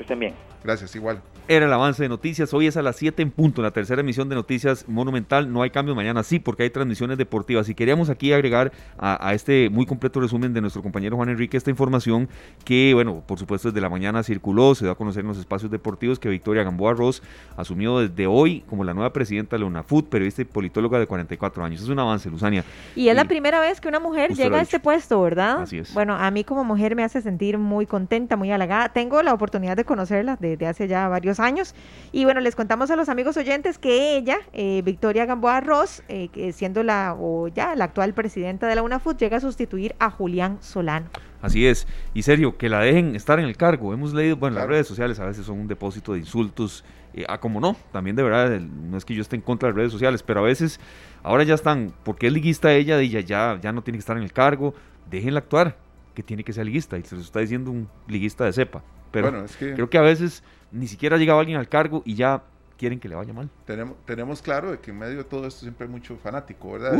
[SPEAKER 7] Que estén bien.
[SPEAKER 4] Gracias, igual.
[SPEAKER 3] Era el avance de noticias. Hoy es a las 7 en punto, la tercera emisión de Noticias Monumental. No hay cambios mañana, sí, porque hay transmisiones deportivas. Y queríamos aquí agregar a, este muy completo resumen de nuestro compañero Juan Enrique esta información que, bueno, por supuesto desde la mañana circuló, se dio a conocer en los espacios deportivos que Victoria Gamboa Ross asumió desde hoy como la nueva presidenta de la UNAFUT, periodista y politóloga de 44 años. Es un avance, Luzania.
[SPEAKER 2] Y es la primera vez que una mujer llega a este puesto, ¿verdad?
[SPEAKER 3] Así es.
[SPEAKER 2] Bueno, a mí como mujer me hace sentir muy contenta, muy halagada. Tengo la oportunidad de conocerla desde hace ya varios años. Y bueno, les contamos a los amigos oyentes que ella, eh, Victoria Gamboa Ross, eh, que siendo la o ya la actual presidenta de la UNAFUT, llega a sustituir a Julián Solano.
[SPEAKER 3] Así es. Y serio, que la dejen estar en el cargo. Hemos leído, bueno, las redes sociales a veces son un depósito de insultos. Eh, ah, como no, también de verdad, no es que yo esté en contra de las redes sociales, pero a veces ahora ya están, porque es liguista ella, ella ya, ya no tiene que estar en el cargo, déjenla actuar, que tiene que ser liguista, y se lo está diciendo un liguista de cepa. Pero bueno, es que... creo que a veces ni siquiera ha llegado alguien al cargo y ya quieren que le vaya mal.
[SPEAKER 4] Tenemos, tenemos claro de que en medio de todo esto siempre hay mucho fanático, ¿verdad?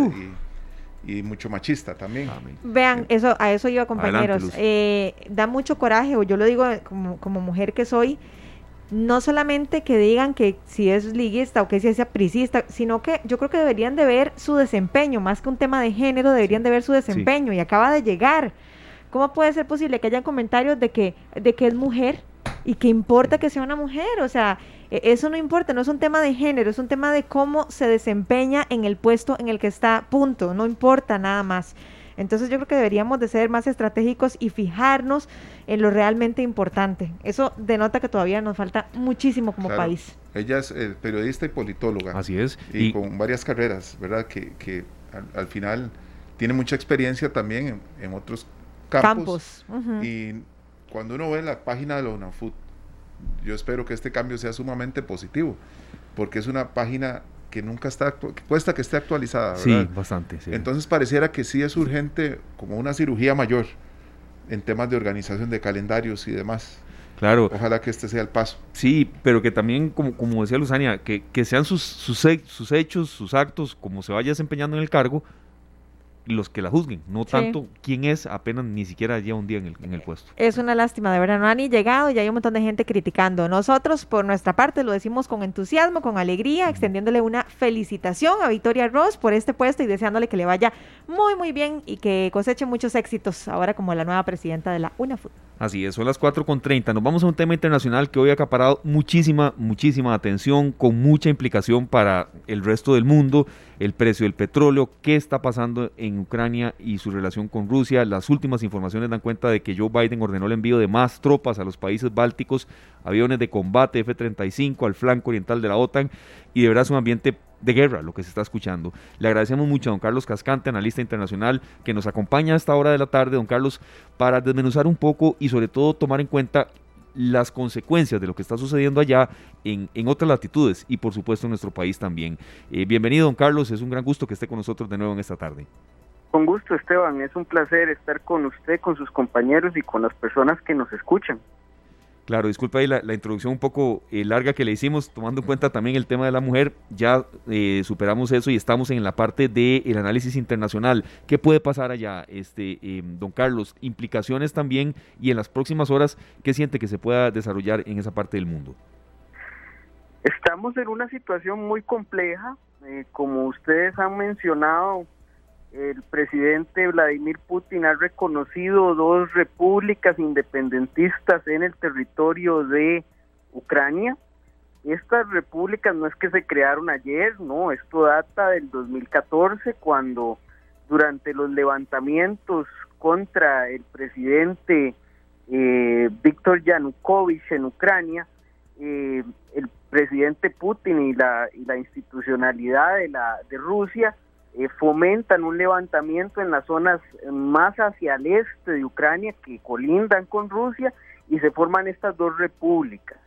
[SPEAKER 4] Y, mucho machista también.
[SPEAKER 2] Vean, eso, a eso iba compañeros. Eh, da mucho coraje, o yo lo digo como, como mujer que soy, no solamente que digan que si es liguista o que si es apricista, sino que yo creo que deberían de ver su desempeño, más que un tema de género, deberían de ver su desempeño y acaba de llegar. ¿Cómo puede ser posible que haya comentarios de que, de que es mujer y que importa que sea una mujer? O sea, e, eso no importa, no es un tema de género, es un tema de cómo se desempeña en el puesto en el que está, punto, no importa nada más. Entonces yo creo que deberíamos de ser más estratégicos y fijarnos en lo realmente importante. Eso denota que todavía nos falta muchísimo como país.
[SPEAKER 4] Ella es eh, periodista y politóloga.
[SPEAKER 3] Así es.
[SPEAKER 4] Y, con varias carreras, ¿verdad? Que, que al, final tiene mucha experiencia también en, otros campos. Y cuando uno ve la página de la UNAFUT, yo espero que este cambio sea sumamente positivo, porque es una página que nunca está, que cuesta que esté actualizada.
[SPEAKER 3] Sí, bastante.
[SPEAKER 4] Entonces pareciera que sí es urgente como una cirugía mayor en temas de organización de calendarios y demás.
[SPEAKER 3] Claro.
[SPEAKER 4] Ojalá que este sea el paso.
[SPEAKER 3] Sí, pero que también, como, como decía Luzania, que, que sean sus, sus, sus hechos, sus actos, como se vaya desempeñando en el cargo, los que la juzguen, no tanto quién es, apenas ni siquiera ya un día en el, en el puesto.
[SPEAKER 2] Es una lástima, de verdad, no ha ni llegado y hay un montón de gente criticando. Nosotros, por nuestra parte, lo decimos con entusiasmo, con alegría, extendiéndole una felicitación a Victoria Ross por este puesto y deseándole que le vaya muy, muy bien y que coseche muchos éxitos ahora como la nueva presidenta de la UNAFUT.
[SPEAKER 3] Así es, son las 4.30. Nos vamos a un tema internacional que hoy ha acaparado muchísima, muchísima atención, con mucha implicación para el resto del mundo. El precio del petróleo, qué está pasando en Ucrania y su relación con Rusia. Las últimas informaciones dan cuenta de que Joe Biden ordenó el envío de más tropas a los países bálticos, aviones de combate F-35 al flanco oriental de la OTAN y de verdad es un ambiente de guerra lo que se está escuchando. Le agradecemos mucho a don Carlos Cascante, analista internacional, que nos acompaña a esta hora de la tarde, don Carlos, para desmenuzar un poco y sobre todo tomar en cuenta las consecuencias de lo que está sucediendo allá en, otras latitudes y por supuesto en nuestro país también. Eh, bienvenido, don Carlos, es un gran gusto que esté con nosotros de nuevo en esta tarde.
[SPEAKER 10] Con gusto, Esteban, es un placer estar con usted, con sus compañeros y con las personas que nos escuchan.
[SPEAKER 3] Claro, disculpa ahí la, introducción un poco eh, larga que le hicimos, tomando en cuenta también el tema de la mujer, ya eh, superamos eso y estamos en la parte del análisis internacional. ¿Qué puede pasar allá, este, em, don Carlos? Implicaciones también y en las próximas horas, ¿qué siente que se pueda desarrollar en esa parte del mundo?
[SPEAKER 10] Estamos en una situación muy compleja, eh, como ustedes han mencionado, el presidente Vladimir Putin ha reconocido dos repúblicas independentistas en el territorio de Ucrania. Estas repúblicas no es que se crearon ayer, no, esto data del 2014 cuando durante los levantamientos contra el presidente eh, Víctor Yanukovych en Ucrania, eh, el presidente Putin y la, y la institucionalidad de, la, de Rusia eh, fomentan un levantamiento en las zonas más hacia el este de Ucrania que colindan con Rusia y se forman estas dos repúblicas.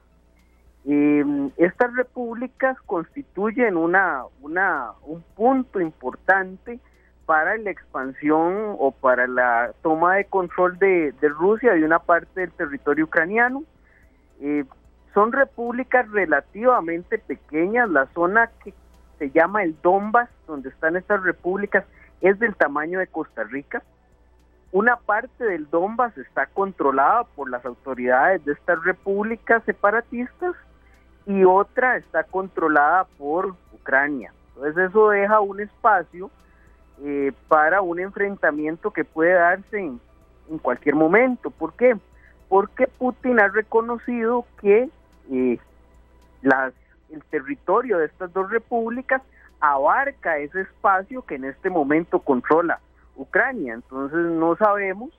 [SPEAKER 10] Em, estas repúblicas constituyen una, un punto importante para la expansión o para la toma de control de, Rusia de una parte del territorio ucraniano. Eh, son repúblicas relativamente pequeñas, la zona que se llama el Donbass, donde están estas repúblicas, es del tamaño de Costa Rica. Una parte del Donbass está controlada por las autoridades de estas repúblicas separatistas y otra está controlada por Ucrania. Entonces eso deja un espacio eh, para un enfrentamiento que puede darse en, cualquier momento. ¿Por qué? Porque Putin ha reconocido que eh, las el territorio de estas dos repúblicas abarca ese espacio que en este momento controla Ucrania. Entonces no sabemos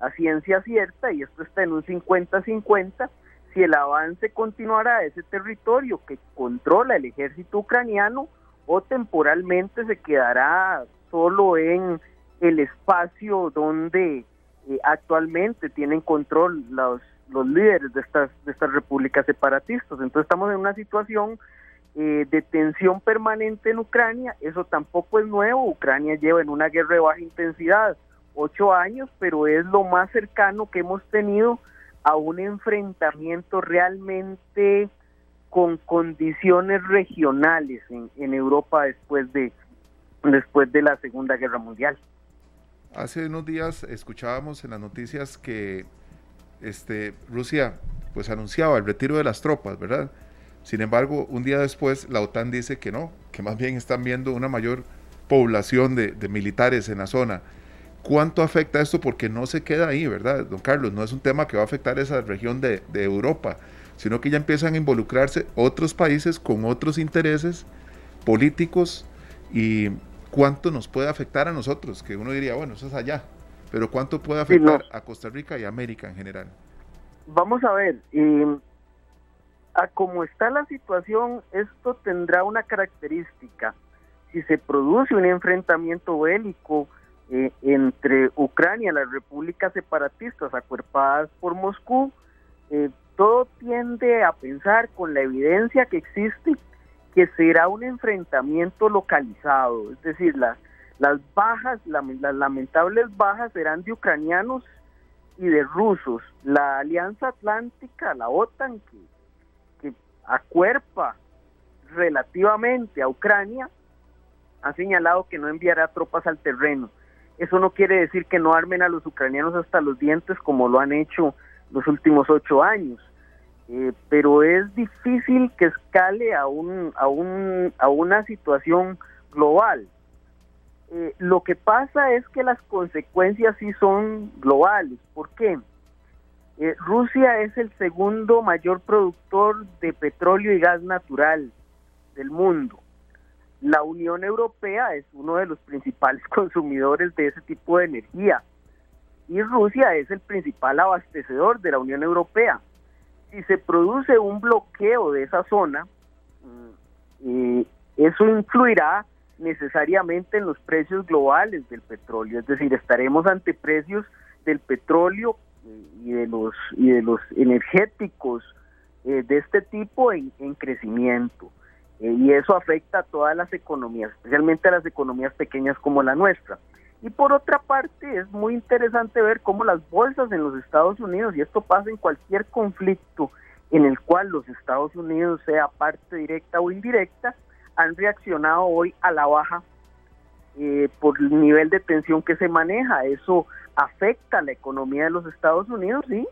[SPEAKER 10] a ciencia cierta, y esto está en un 50-50, si el avance continuará a ese territorio que controla el ejército ucraniano o temporalmente se quedará solo en el espacio donde eh, actualmente tienen control los los líderes de estas, de estas repúblicas separatistas. Entonces estamos en una situación eh, de tensión permanente en Ucrania, eso tampoco es nuevo, Ucrania lleva en una guerra de baja intensidad ocho años, pero es lo más cercano que hemos tenido a un enfrentamiento realmente con condiciones regionales en, en Europa después de, después de la Segunda Guerra Mundial.
[SPEAKER 4] Hace unos días escuchábamos en las noticias que este, Rusia pues anunciaba el retiro de las tropas, ¿verdad? Sin embargo, un día después la OTAN dice que no, que más bien están viendo una mayor población de, militares en la zona. ¿Cuánto afecta esto? Porque no se queda ahí, ¿verdad, don Carlos? No es un tema que va a afectar esa región de, de Europa, sino que ya empiezan a involucrarse otros países con otros intereses políticos y cuánto nos puede afectar a nosotros, que uno diría, bueno, eso es allá, pero cuánto puede afectar a Costa Rica y América en general.
[SPEAKER 10] Vamos a ver, a cómo está la situación, esto tendrá una característica. Si se produce un enfrentamiento bélico eh, entre Ucrania y las repúblicas separatistas acuerpadas por Moscú, eh, todo tiende a pensar con la evidencia que existe que será un enfrentamiento localizado, es decir, las, las bajas, las lamentables bajas serán de ucranianos y de rusos. La Alianza Atlántica, la OTAN, que, que acuerpa relativamente a Ucrania, ha señalado que no enviará tropas al terreno. Eso no quiere decir que no armen a los ucranianos hasta los dientes como lo han hecho los últimos ocho años. Eh, pero es difícil que escale a, un, a, un, a una situación global. Eh, lo que pasa es que las consecuencias sí son globales. ¿Por qué? Eh, Rusia es el segundo mayor productor de petróleo y gas natural del mundo. La Unión Europea es uno de los principales consumidores de ese tipo de energía y Rusia es el principal abastecedor de la Unión Europea si se produce un bloqueo de esa zona, mm, eh, eso influirá necesariamente en los precios globales del petróleo, es decir, estaremos ante precios del petróleo eh, y de los y de los energéticos eh, de este tipo en, en crecimiento y eso afecta a todas las economías, especialmente a las economías pequeñas como la nuestra. Y por otra parte, es muy interesante ver cómo las bolsas en los Estados Unidos, y esto pasa en cualquier conflicto en el cual los Estados Unidos sea parte directa o indirecta, han reaccionado hoy a la baja eh, por el nivel de tensión que se maneja. Eso afecta a la economía de los Estados Unidos y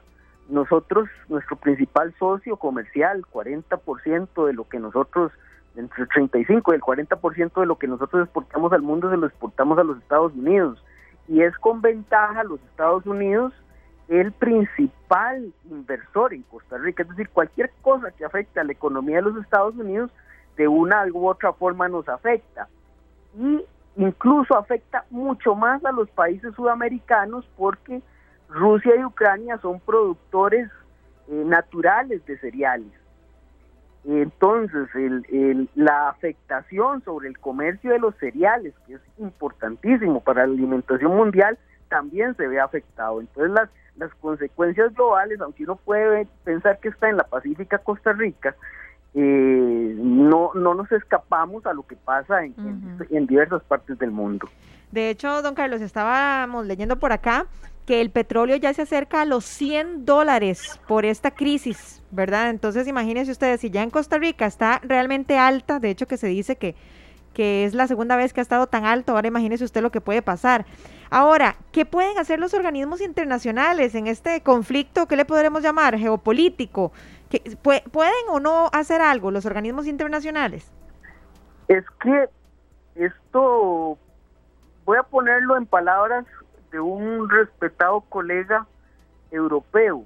[SPEAKER 10] nosotros, nuestro principal socio comercial, 40% de lo que nosotros entre el 35 y el 40% de lo que nosotros exportamos al mundo se lo exportamos a los Estados Unidos. Y es con ventaja los Estados Unidos el principal inversor en Costa Rica. Es decir, cualquier cosa que afecte a la economía de los Estados Unidos, de una u otra forma nos afecta. Y incluso afecta mucho más a los países sudamericanos porque Rusia y Ucrania son productores eh, naturales de cereales. Entonces, la afectación sobre el comercio de los cereales, que es importantísimo para la alimentación mundial, también se ve afectado. Entonces, las, las consecuencias globales, aunque uno puede pensar que está en la Pacífica Costa Rica, eh, no, no nos escapamos a lo que pasa en, en diversas partes del mundo.
[SPEAKER 2] De hecho, don Carlos, estábamos leyendo por acá que el petróleo ya se acerca a los 100 dólares por esta crisis, ¿verdad? Entonces imagínense ustedes, si ya en Costa Rica está realmente alta, de hecho que se dice que, que es la segunda vez que ha estado tan alto, ahora imagínese usted lo que puede pasar. Ahora, ¿qué pueden hacer los organismos internacionales en este conflicto, qué le podremos llamar, geopolítico? ¿Pueden o no hacer algo los organismos internacionales?
[SPEAKER 10] Es que esto, voy a ponerlo en palabras de un respetado colega europeo.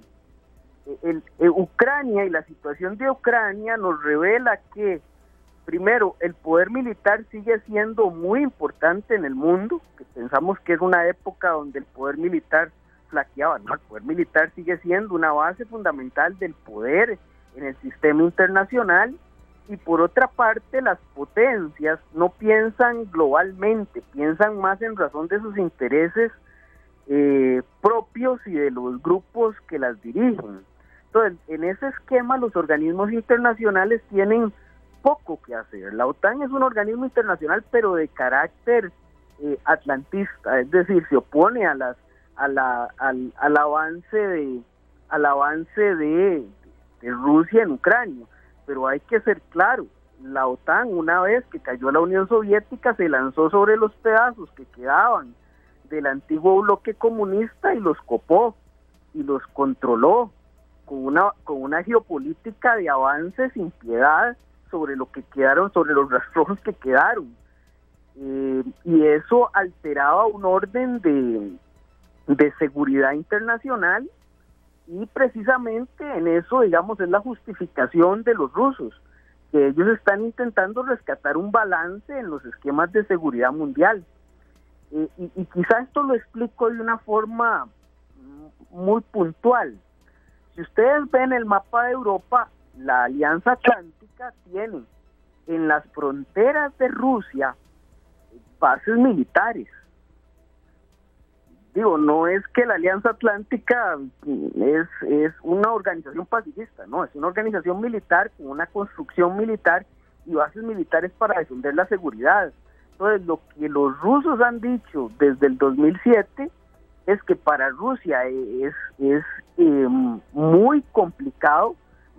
[SPEAKER 10] El, Ucrania y la situación de Ucrania nos revela que, primero, el poder militar sigue siendo muy importante en el mundo, que pensamos que es una época donde el poder militar flaqueaba, no, el poder militar sigue siendo una base fundamental del poder en el sistema internacional y por otra parte las potencias no piensan globalmente, piensan más en razón de sus intereses eh, propios y de los grupos que las dirigen. Entonces, en ese esquema los organismos internacionales tienen poco que hacer. La OTAN es un organismo internacional, pero de carácter eh, atlantista, es decir, se opone a las a la, al, al avance de al avance de, Rusia en Ucrania. Pero hay que ser claro, la OTAN una vez que cayó la Unión Soviética se lanzó sobre los pedazos que quedaban del antiguo bloque comunista y los copó. y los controló con una, con una geopolítica de avance sin piedad sobre lo que quedaron, sobre los rastrojos que quedaron. Eh, y eso alteraba un orden de, de seguridad internacional y precisamente en eso, digamos, es la justificación de los rusos, que ellos están intentando rescatar un balance en los esquemas de seguridad mundial. y, y quizá esto lo explico de una forma muy puntual. Si ustedes ven el mapa de Europa, la Alianza Atlántica tiene en las fronteras de Rusia bases militares. Digo, no es que la Alianza Atlántica es, es una organización pacifista, no, es una organización militar con una construcción militar y bases militares para defender la seguridad. Entonces, lo que los rusos han dicho desde el 2007 es que para Rusia es, es eh, muy complicado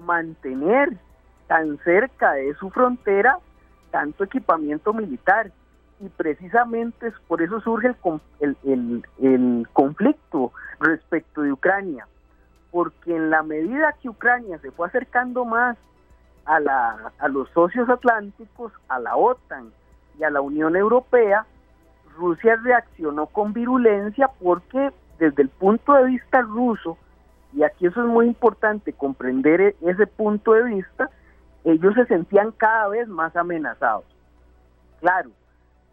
[SPEAKER 10] mantener tan cerca de su frontera tanto equipamiento militar y precisamente por eso surge el, el, el, conflicto respecto de Ucrania, porque en la medida que Ucrania se fue acercando más a, la, a los socios atlánticos, a la OTAN y a la Unión Europea, Rusia reaccionó con virulencia porque desde el punto de vista ruso, y aquí eso es muy importante comprender e-, ese punto de vista, ellos se sentían cada vez más amenazados. Claro,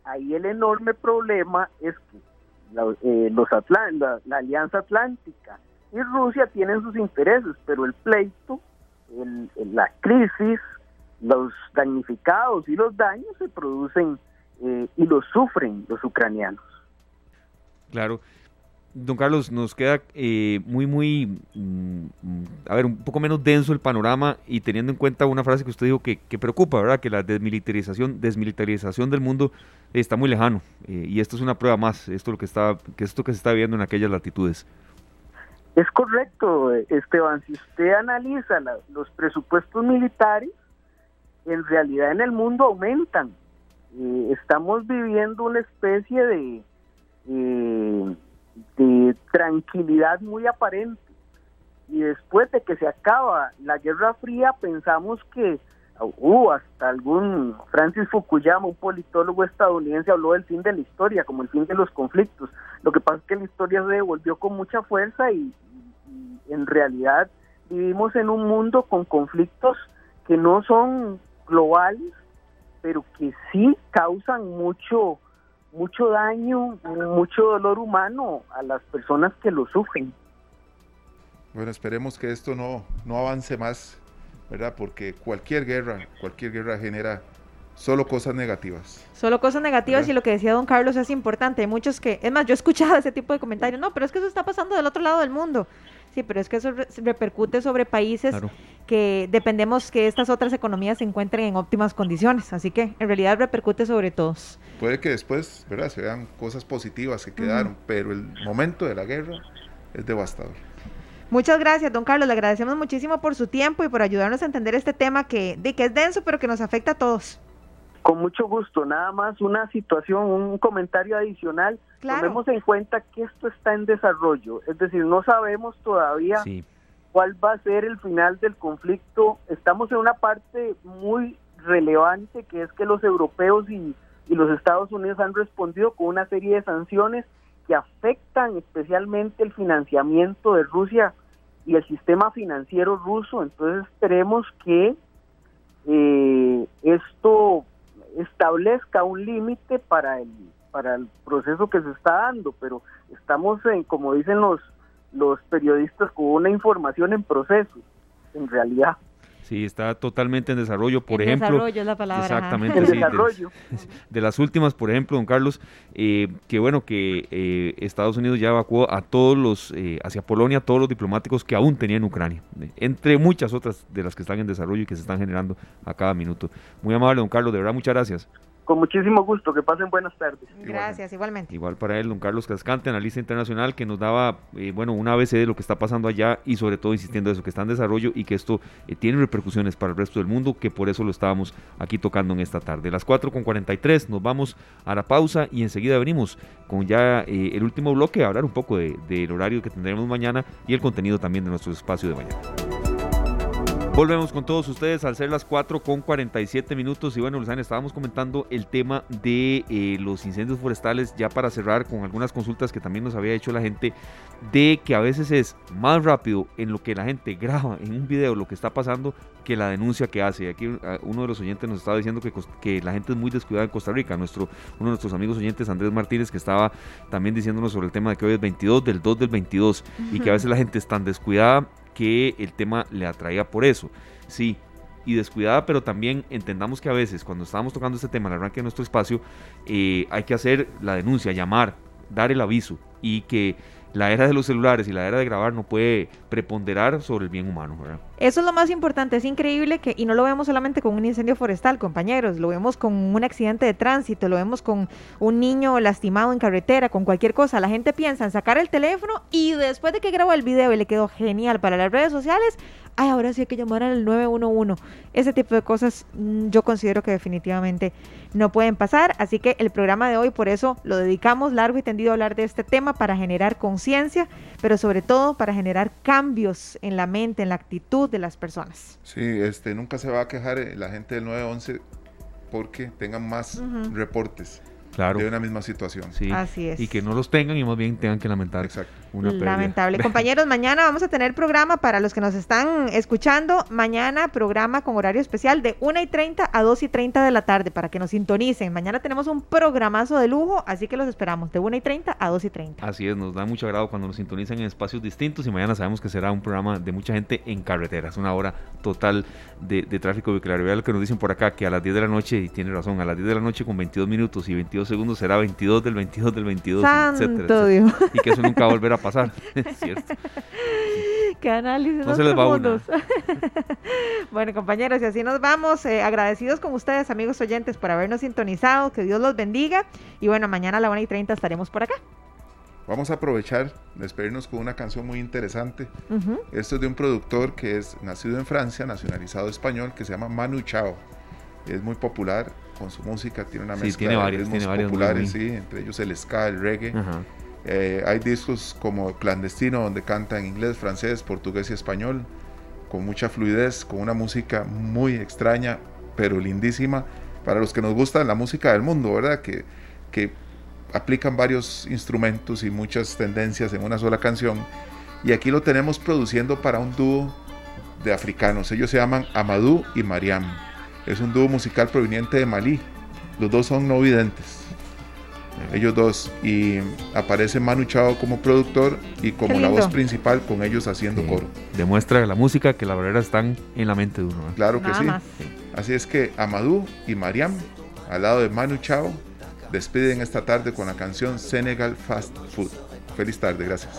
[SPEAKER 10] ahí el enorme problema es que eh, los la, Alianza Atlántica y Rusia tienen sus intereses, pero el pleito, la crisis, los damnificados y los daños se producen eh, y los sufren los ucranianos.
[SPEAKER 3] Claro. Don Carlos, nos queda eh, muy, muy, mm, a ver, un poco menos denso el panorama y teniendo en cuenta una frase que usted dijo que, preocupa, ¿verdad? Que la desmilitarización, desmilitarización del mundo está muy lejano eh, y esto es una prueba más, esto lo que está, que esto que se está viendo en aquellas latitudes.
[SPEAKER 10] Es correcto, Esteban. Si usted analiza los presupuestos militares, en realidad en el mundo aumentan. Eh, estamos viviendo una especie de de tranquilidad muy aparente. Y después de que se acaba la Guerra Fría, pensamos que uh, hasta algún Francis Fukuyama, un politólogo estadounidense, habló del fin de la historia, como el fin de los conflictos. Lo que pasa es que la historia se devolvió con mucha fuerza y, y en realidad vivimos en un mundo con conflictos que no son globales, pero que sí causan mucho mucho daño, mucho dolor humano a las personas que lo sufren.
[SPEAKER 4] Bueno, esperemos que esto no, no avance más, ¿verdad? Porque cualquier guerra, cualquier guerra genera solo cosas negativas.
[SPEAKER 2] Solo cosas negativas y lo que decía don Carlos es importante. Hay muchos que, es más, yo he escuchado ese tipo de comentarios, no, pero es que eso está pasando del otro lado del mundo. Sí, pero es que eso repercute sobre países que dependemos que estas otras economías se encuentren en óptimas condiciones. Así que en realidad repercute sobre todos.
[SPEAKER 4] Puede que después, ¿verdad? Se vean cosas positivas que quedaron, pero el momento de la guerra es devastador.
[SPEAKER 2] Muchas gracias, don Carlos. Le agradecemos muchísimo por su tiempo y por ayudarnos a entender este tema que, de que es denso, pero que nos afecta a todos.
[SPEAKER 10] Con mucho gusto, nada más una situación, un comentario adicional. Tomemos en cuenta que esto está en desarrollo, es decir, no sabemos todavía cuál va a ser el final del conflicto. Estamos en una parte muy relevante que es que los europeos y, y los Estados Unidos han respondido con una serie de sanciones que afectan especialmente el financiamiento de Rusia y el sistema financiero ruso. Entonces esperemos que eh, esto establezca un límite para el para el proceso que se está dando, pero estamos en, como dicen los los periodistas, con una información en proceso, en realidad.
[SPEAKER 3] Sí, está totalmente en desarrollo, por
[SPEAKER 2] en
[SPEAKER 3] ejemplo.
[SPEAKER 2] Desarrollo es la palabra.
[SPEAKER 3] Exactamente, sí, desarrollo. De, las últimas, por ejemplo, don Carlos, eh, que bueno, que eh, Estados Unidos ya evacuó a todos los, eh, hacia Polonia, todos los diplomáticos que aún tenía en Ucrania, entre muchas otras de las que están en desarrollo y que se están generando a cada minuto. Muy amable, don Carlos, de verdad, muchas gracias.
[SPEAKER 10] Con muchísimo gusto, que pasen buenas tardes.
[SPEAKER 2] Gracias, igualmente.
[SPEAKER 3] Igual para él, don Carlos Cascante, analista internacional, que nos daba, eh, bueno, una ABC de lo que está pasando allá y sobre todo insistiendo eso, que está en desarrollo y que esto eh, tiene repercusiones para el resto del mundo, que por eso lo estábamos aquí tocando en esta tarde. Las 4 con 43, nos vamos a la pausa y enseguida venimos con ya eh, el último bloque a hablar un poco del horario que tendremos mañana y el contenido también de nuestro espacio de mañana. Volvemos con todos ustedes al ser las 4 con 47 minutos y bueno, Luzana, estábamos comentando el tema de eh, los incendios forestales ya para cerrar con algunas consultas que también nos había hecho la gente de que a veces es más rápido en lo que la gente graba en un video lo que está pasando que la denuncia que hace. Aquí uh, uno de los oyentes nos estaba diciendo que, que la gente es muy descuidada en Costa Rica. Nuestro, uno de nuestros amigos oyentes, Andrés Martínez, que estaba también diciéndonos sobre el tema de que hoy es 22 del 2 del 22 y que a veces la gente es tan descuidada que el tema le atraía por eso. Sí, y descuidada, pero también entendamos que a veces cuando estábamos tocando este tema, el arranque de nuestro espacio, eh, hay que hacer la denuncia, llamar, dar el aviso y que la era de los celulares y la era de grabar no puede preponderar sobre el bien humano.
[SPEAKER 2] Eso es lo más importante, es increíble que, y no lo vemos solamente con un incendio forestal, compañeros, lo vemos con un accidente de tránsito, lo vemos con un niño lastimado en carretera, con cualquier cosa. La gente piensa en sacar el teléfono y después de que grabó el video y le quedó genial para las redes sociales, ay, ahora sí hay que llamar al 911. Ese tipo de cosas mm, yo considero que definitivamente no pueden pasar. Así que el programa de hoy, por eso lo dedicamos largo y tendido a hablar de este tema para generar conciencia, pero sobre todo para generar cambios en la mente, en la actitud de las personas.
[SPEAKER 4] Sí, este, nunca se va a quejar eh, la gente del 911 porque tengan más reportes
[SPEAKER 3] claro.
[SPEAKER 4] de una misma situación.
[SPEAKER 3] Sí.
[SPEAKER 2] Así es.
[SPEAKER 3] Y que no los tengan y más bien tengan que lamentar
[SPEAKER 4] Exacto.
[SPEAKER 3] una pérdida.
[SPEAKER 2] Lamentable. Compañeros, mañana vamos a tener programa para los que nos están escuchando. Mañana programa con horario especial de 1 y 30 a 2 y 30 de la tarde para que nos sintonicen. Mañana tenemos un programazo de lujo, así que los esperamos de 1 y 30 a 2 y 30.
[SPEAKER 3] Así es, nos da mucho agrado cuando nos sintonizan en espacios distintos y mañana sabemos que será un programa de mucha gente en carreteras, una hora total de, de tráfico vehicular. Vea lo que nos dicen por acá, que a las 10 de la noche, y tiene razón, a las 10 de la noche con 22 minutos y 22 segundos será 22 del 22 del 22,
[SPEAKER 2] Santo
[SPEAKER 3] etcétera, etcétera.
[SPEAKER 2] Dios.
[SPEAKER 3] Y que eso nunca va a volver a pasar. es cierto.
[SPEAKER 2] Qué análisis
[SPEAKER 3] No se les va una.
[SPEAKER 2] bueno, compañeros, y así nos vamos. eh, agradecidos con ustedes, amigos oyentes, por habernos sintonizado. Que Dios los bendiga. Y bueno, mañana a la 1 y 30 estaremos por acá.
[SPEAKER 4] Vamos a aprovechar, despedirnos con una canción muy interesante. Esto es de un productor que es nacido en Francia, nacionalizado español, que se llama Manu Chao. Es muy popular con su música, tiene una
[SPEAKER 3] Sí,
[SPEAKER 4] mezcla
[SPEAKER 3] tiene
[SPEAKER 4] de
[SPEAKER 3] varios, tiene varios
[SPEAKER 4] populares, sí, entre ellos el ska, el reggae.
[SPEAKER 3] Ajá.
[SPEAKER 4] Eh, hay discos como Clandestino, donde canta en inglés, francés, portugués y español, con mucha fluidez, con una música muy extraña, pero lindísima. Para los que nos gusta la música del mundo, ¿verdad? Que, que aplican varios instrumentos y muchas tendencias en una sola canción. Y aquí lo tenemos produciendo para un dúo de africanos. Ellos se llaman Amadou y Mariam. Es un dúo musical proveniente de Malí. Los dos son no videntes. Ellos dos. Y aparece Manu Chao como productor y como la voz principal con ellos haciendo
[SPEAKER 3] Sí.
[SPEAKER 4] coro.
[SPEAKER 3] Demuestra la música que las barreras están en la mente de uno. ¿eh?
[SPEAKER 4] Claro que sí.
[SPEAKER 2] más.
[SPEAKER 4] Así es que Amadou y Mariam, al lado de Manu Chao, despiden esta tarde con la canción Senegal Fast Food. Feliz tarde, gracias.